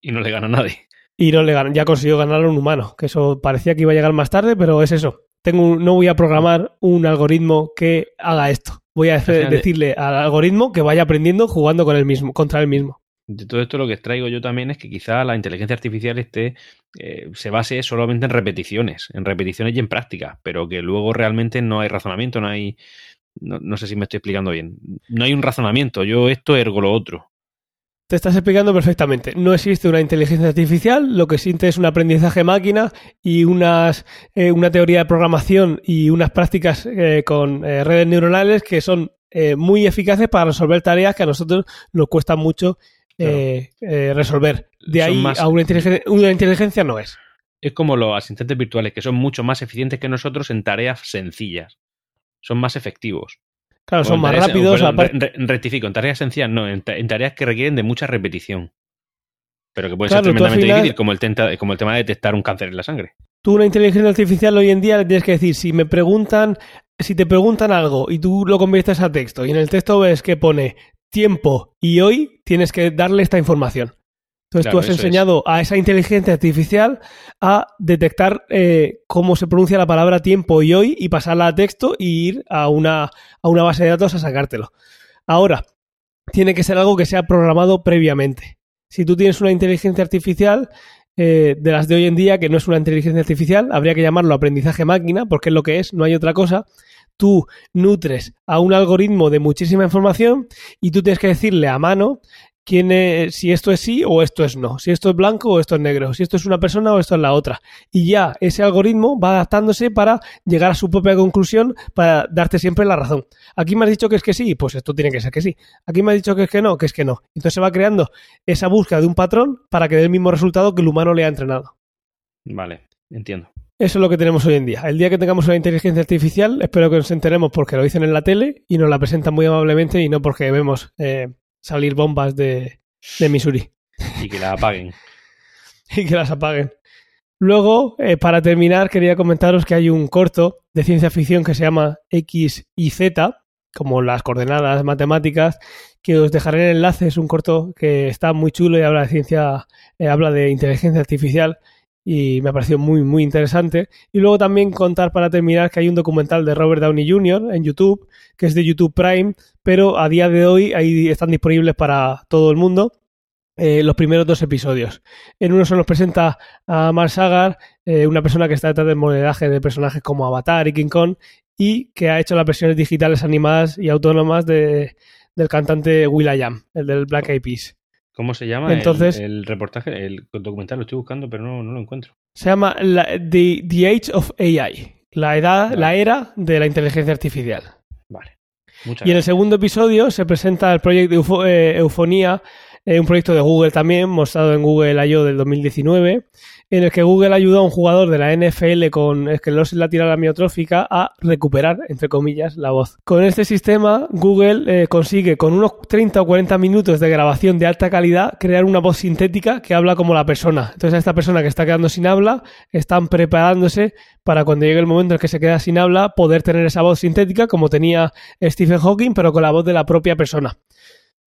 Y no le gana a nadie. Y no le gan- ya consiguió ganar a un humano, que eso parecía que iba a llegar más tarde, pero es eso. Tengo un- no voy a programar un algoritmo que haga esto. Voy a hacer- decirle al algoritmo que vaya aprendiendo jugando con él mismo, contra él mismo. De todo esto lo que extraigo yo también es que quizá la inteligencia artificial esté, eh, se base solamente en repeticiones, en repeticiones y en práctica, pero que luego realmente no hay razonamiento, no hay... No, no sé si me estoy explicando bien. No hay un razonamiento, yo esto ergo lo otro. Te estás explicando perfectamente. No existe una inteligencia artificial, lo que existe es un aprendizaje máquina y unas, eh, una teoría de programación y unas prácticas eh, con eh, redes neuronales que son muy eficaces para resolver tareas que a nosotros nos cuesta mucho resolver. De Son ahí más- a una inteligencia, una inteligencia no es. Es como los asistentes virtuales, que son mucho más eficientes que nosotros en tareas sencillas. Son más efectivos. Claro, son más tareas- rápidos. perdón, aparte- re- re- rectifico, en tareas sencillas no, en, ta- en tareas que requieren de mucha repetición. Pero que Claro, ser tremendamente final- difíciles, como el, tenta- como el tema de detectar un cáncer en la sangre. Tú una inteligencia artificial hoy en día le tienes que decir, si me preguntan, si te preguntan algo y tú lo conviertes a texto y en el texto ves que pone tiempo y hoy, tienes que darle esta información. Entonces Claro, tú has es. enseñado a esa inteligencia artificial a detectar eh, cómo se pronuncia la palabra tiempo y hoy y pasarla a texto y ir a una, a una base de datos a sacártelo. Ahora, tiene que ser algo que sea programado previamente. Si tú tienes una inteligencia artificial, eh, de las de hoy en día, que no es una inteligencia artificial, habría que llamarlo aprendizaje máquina, porque es lo que es, no hay otra cosa. Tú nutres a un algoritmo de muchísima información y tú tienes que decirle a mano quién es- si esto es sí o esto es no, si esto es blanco o esto es negro, si esto es una persona o esto es la otra. Y ya ese algoritmo va adaptándose para llegar a su propia conclusión para darte siempre la razón. Aquí me has dicho que es que sí, pues esto tiene que ser que sí. Aquí me has dicho que es que no, que es que no. Entonces se va creando esa búsqueda de un patrón para que dé el mismo resultado que el humano le ha entrenado. Vale, entiendo. Eso es lo que tenemos hoy en día. El día que tengamos una inteligencia artificial, espero que nos enteremos porque lo dicen en la tele y nos la presentan muy amablemente y no porque vemos eh, salir bombas de, de Missouri Y que la apaguen. y que las apaguen. Luego, eh, para terminar, quería comentaros que hay un corto de ciencia ficción que se llama X y Z, como las coordenadas matemáticas, que os dejaré en el enlace. Es un corto que está muy chulo y habla de ciencia, eh, habla de inteligencia artificial y me ha parecido muy, muy interesante. Y luego también contar para terminar que hay un documental de Robert Downey Jr. en YouTube, que es de YouTube Prime, pero a día de hoy ahí están disponibles para todo el mundo eh, los primeros dos episodios. En uno se nos presenta a Mark Sagar, eh, una persona que está detrás del modelaje de personajes como Avatar y King Kong, y que ha hecho las versiones digitales animadas y autónomas de, del cantante Will.i.am, el del Black Eyed Peas. ¿Cómo se llama el- Entonces- el, reportaje? El documental lo estoy buscando, pero no, no lo encuentro. Se llama la- the, The Age of AI, la, edad, Vale. la era de la inteligencia artificial. Vale. Muchas Y en el gracias. segundo episodio se presenta el proyecto Eufo- eh, Eufonía, eh, un proyecto de Google también, mostrado en Google I.O. del 2019, en el que Google ayudó a un jugador de la NFL con esclerosis lateral amiotrófica a recuperar, entre comillas, la voz. Con este sistema, Google eh, consigue con unos 30 o 40 minutos de grabación de alta calidad crear una voz sintética que habla como la persona. Entonces a esta persona que está quedando sin habla, están preparándose para cuando llegue el momento en que se queda sin habla, poder tener esa voz sintética como tenía Stephen Hawking, pero con la voz de la propia persona.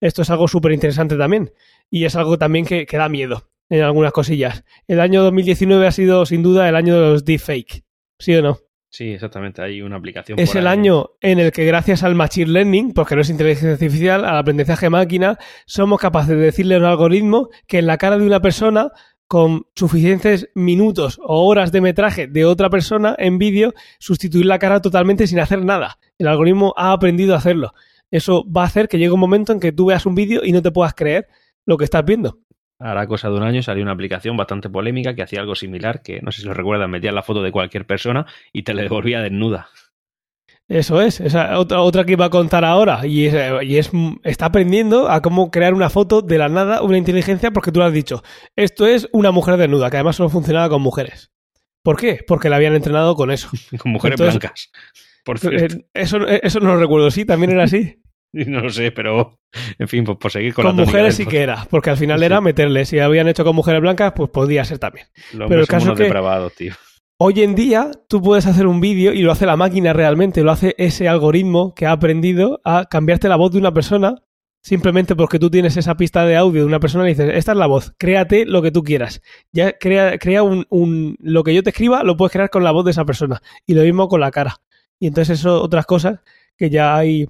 Esto es algo súper interesante también. Y es algo también que, da miedo en algunas cosillas. El año 2019 ha sido sin duda el año de los deepfake. ¿Sí o no? Sí, exactamente. Hay una aplicación. Es el ahí. año en el que gracias al machine learning, porque no es inteligencia artificial, al aprendizaje máquina, somos capaces de decirle a un algoritmo que en la cara de una persona con suficientes minutos o horas de metraje de otra persona en vídeo, sustituir la cara totalmente sin hacer nada. El algoritmo ha aprendido a hacerlo. Eso va a hacer que llegue un momento en que tú veas un vídeo y no te puedas creer lo que estás viendo. Hará cosa de un año salió una aplicación bastante polémica que hacía algo similar, que no sé si lo recuerdan, metía la foto de cualquier persona y te la devolvía desnuda. Eso es, esa otra, otra que iba a contar ahora. Y, es, y es, está aprendiendo a cómo crear una foto de la nada, una inteligencia, porque tú lo has dicho. Esto es una mujer desnuda, que además solo funcionaba con mujeres. ¿Por qué? Porque la habían entrenado con eso. con mujeres Entonces, blancas. Por cierto. Eh, eso, eso no lo recuerdo, sí, también era así. No lo sé, pero en fin, pues por seguir con, con la mujeres sí que era, porque al final sí. era meterle. Si habían hecho con mujeres blancas, pues podía ser también. Los pero el caso unos que tío. hoy en día tú puedes hacer un vídeo y lo hace la máquina realmente, lo hace ese algoritmo que ha aprendido a cambiarte la voz de una persona simplemente porque tú tienes esa pista de audio de una persona y dices, esta es la voz, créate lo que tú quieras. Ya crea, crea un, un, lo que yo te escriba, lo puedes crear con la voz de esa persona. Y lo mismo con la cara. Y entonces eso, otras cosas que ya hay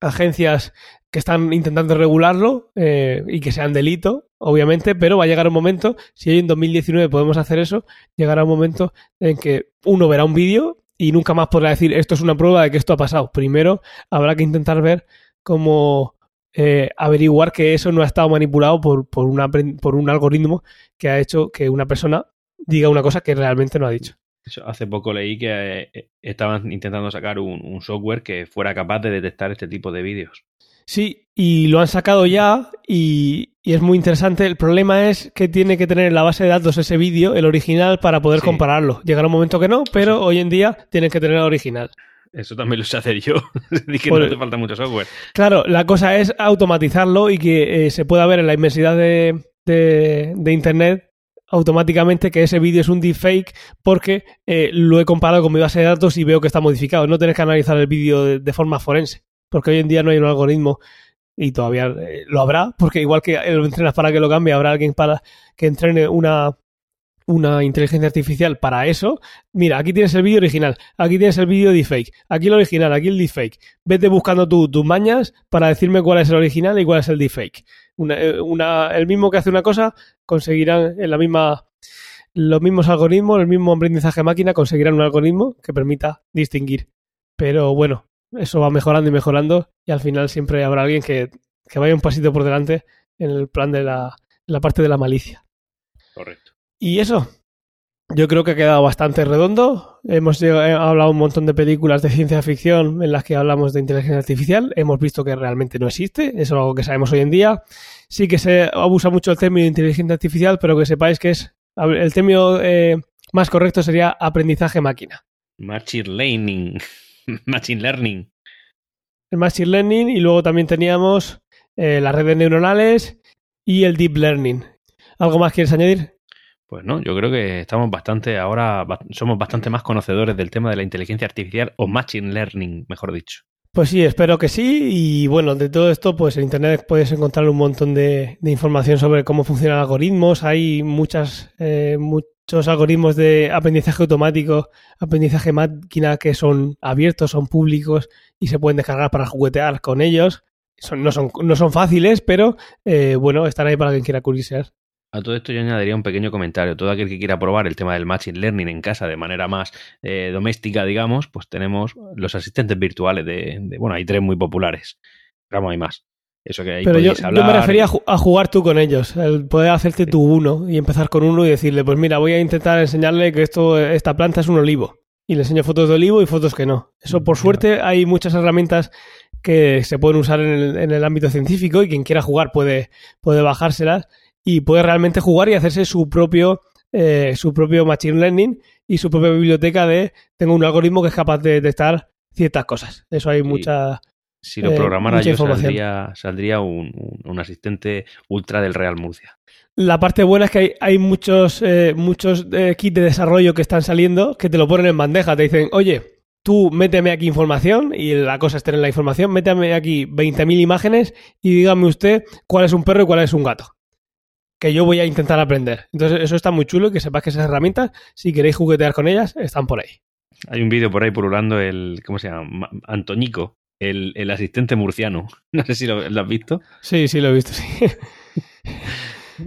agencias que están intentando regularlo eh, y que sean delito, obviamente, pero va a llegar un momento, si hoy en 2019 podemos hacer eso, llegará un momento en que uno verá un vídeo y nunca más podrá decir esto es una prueba de que esto ha pasado. Primero habrá que intentar ver cómo eh, averiguar que eso no ha estado manipulado por, por, una, por un algoritmo que ha hecho que una persona diga una cosa que realmente no ha dicho. Hace poco leí que eh, estaban intentando sacar un, un, software que fuera capaz de detectar este tipo de vídeos. Sí, y lo han sacado ya y, y, es muy interesante. El problema es que tiene que tener en la base de datos ese vídeo, el original, para poder sí. compararlo. Llegará un momento que no, pero sí. hoy en día tienen que tener el original. Eso también lo sé hacer yo. Dije que pues, no te falta mucho software. Claro, la cosa es automatizarlo y que eh, se pueda ver en la inmensidad de, de, de Internet automáticamente que ese vídeo es un deepfake porque eh, lo he comparado con mi base de datos y veo que está modificado. No tienes que analizar el vídeo de, forma forense, porque hoy en día no hay un algoritmo y todavía eh, lo habrá, porque igual que lo entrenas para que lo cambie, habrá alguien para que entrene una, una inteligencia artificial para eso. Mira, aquí tienes el vídeo original, aquí tienes el vídeo deepfake, aquí el original, aquí el deepfake. Vete buscando tú tus mañas para decirme cuál es el original y cuál es el deepfake. Una, una, el mismo que hace una cosa conseguirán en la misma los mismos algoritmos, el mismo aprendizaje máquina conseguirán un algoritmo que permita distinguir. Pero bueno, eso va mejorando y mejorando y al final siempre habrá alguien que, que vaya un pasito por delante en el plan de la, la parte de la malicia. Correcto. Y eso, yo creo que ha quedado bastante redondo. Hemos hablado un montón de películas de ciencia ficción en las que hablamos de inteligencia artificial. Hemos visto que realmente no existe. Eso es algo que sabemos hoy en día. Sí que se abusa mucho el término de inteligencia artificial, pero que sepáis que es el término eh, más correcto sería aprendizaje máquina. Machine learning. Machine learning. El machine learning y luego también teníamos eh, las redes neuronales y el deep learning. ¿Algo más quieres añadir? Pues no, yo creo que estamos bastante ahora, somos bastante más conocedores del tema de la inteligencia artificial o machine learning, mejor dicho. Pues sí, espero que sí. Y bueno, de todo esto, pues en Internet puedes encontrar un montón de, información sobre cómo funcionan algoritmos. Hay muchas, eh, muchos algoritmos de aprendizaje automático, aprendizaje máquina que son abiertos, son públicos y se pueden descargar para juguetear con ellos. Son, no, son, no son fáciles, pero eh, bueno, están ahí para quien quiera curiosear. A todo esto yo añadiría un pequeño comentario. Todo aquel que quiera probar el tema del Machine Learning en casa de manera más eh, doméstica, digamos, pues tenemos los asistentes virtuales de, de, Bueno, hay tres muy populares. Vamos, hay más. Eso que ahí Pero yo, hablar. yo, me refería a jugar tú con ellos, el poder hacerte sí. tu uno y empezar con uno y decirle, pues mira, voy a intentar enseñarle que esto, esta planta es un olivo. Y le enseño fotos de olivo y fotos que no. Eso, por suerte, hay muchas herramientas que se pueden usar en el, en el ámbito científico y quien quiera jugar puede, puede bajárselas y puede realmente jugar y hacerse su propio, eh, su propio machine learning y su propia biblioteca de tengo un algoritmo que es capaz de detectar ciertas cosas. Eso hay Sí. mucha... Si lo Eh, programara yo, saldría, saldría un, un- un asistente ultra del Real Murcia. La parte buena es que hay, hay muchos, eh, muchos eh, kits de desarrollo que están saliendo que te lo ponen en bandeja. Te dicen, oye, tú méteme aquí información y la cosa es tener la información. Méteme aquí 20.000 imágenes y dígame usted cuál es un perro y cuál es un gato. Que yo voy a intentar aprender. Entonces, eso está muy chulo que sepas que esas herramientas, si queréis juguetear con ellas, están por ahí. Hay un vídeo por ahí pululando el, ¿cómo se llama? Ma- Antonico, el, el asistente murciano. No sé si lo, lo has visto. Sí, sí, lo he visto, sí.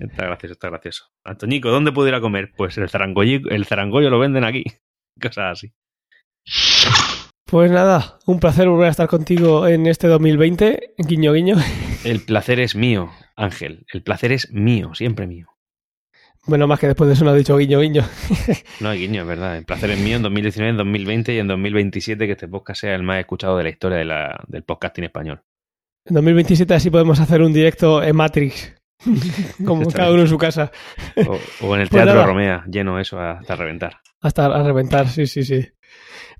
Está gracioso, está gracioso. Antonico, ¿dónde puedo ir a comer? Pues el zarangollo, el zarangollo lo venden aquí. Cosas así. Pues nada, un placer volver a estar contigo en este 2020. Guiño, guiño. El placer es mío, Ángel. El placer es mío, siempre mío. Bueno, más que después de eso no ha dicho guiño, guiño. No hay guiño, es verdad. El placer es mío en 2019, en 2020 y en 2027 que este podcast sea el más escuchado de la historia de la- del podcasting español. En 2027 así podemos hacer un directo en Matrix. Como cada uno en su casa. O, o en el Pues Teatro. Romea, lleno eso hasta reventar. Hasta a reventar, sí, sí, sí.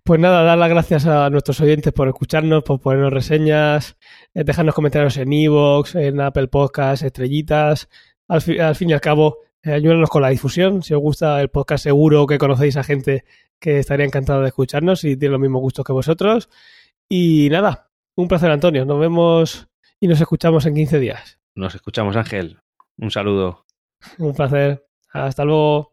Pues nada, dar las gracias a nuestros oyentes por escucharnos, por ponernos reseñas, eh, dejarnos comentarios en Evox, en Apple Podcasts, estrellitas. Al, fi- al fin y al cabo, eh, ayúdanos con la difusión. Si os gusta el podcast, seguro que conocéis a gente que estaría encantado de escucharnos y tiene los mismos gustos que vosotros. Y nada, un placer, Antonio. Nos vemos y nos escuchamos en 15 días. Nos escuchamos, Ángel. Un saludo. Un placer. Hasta luego.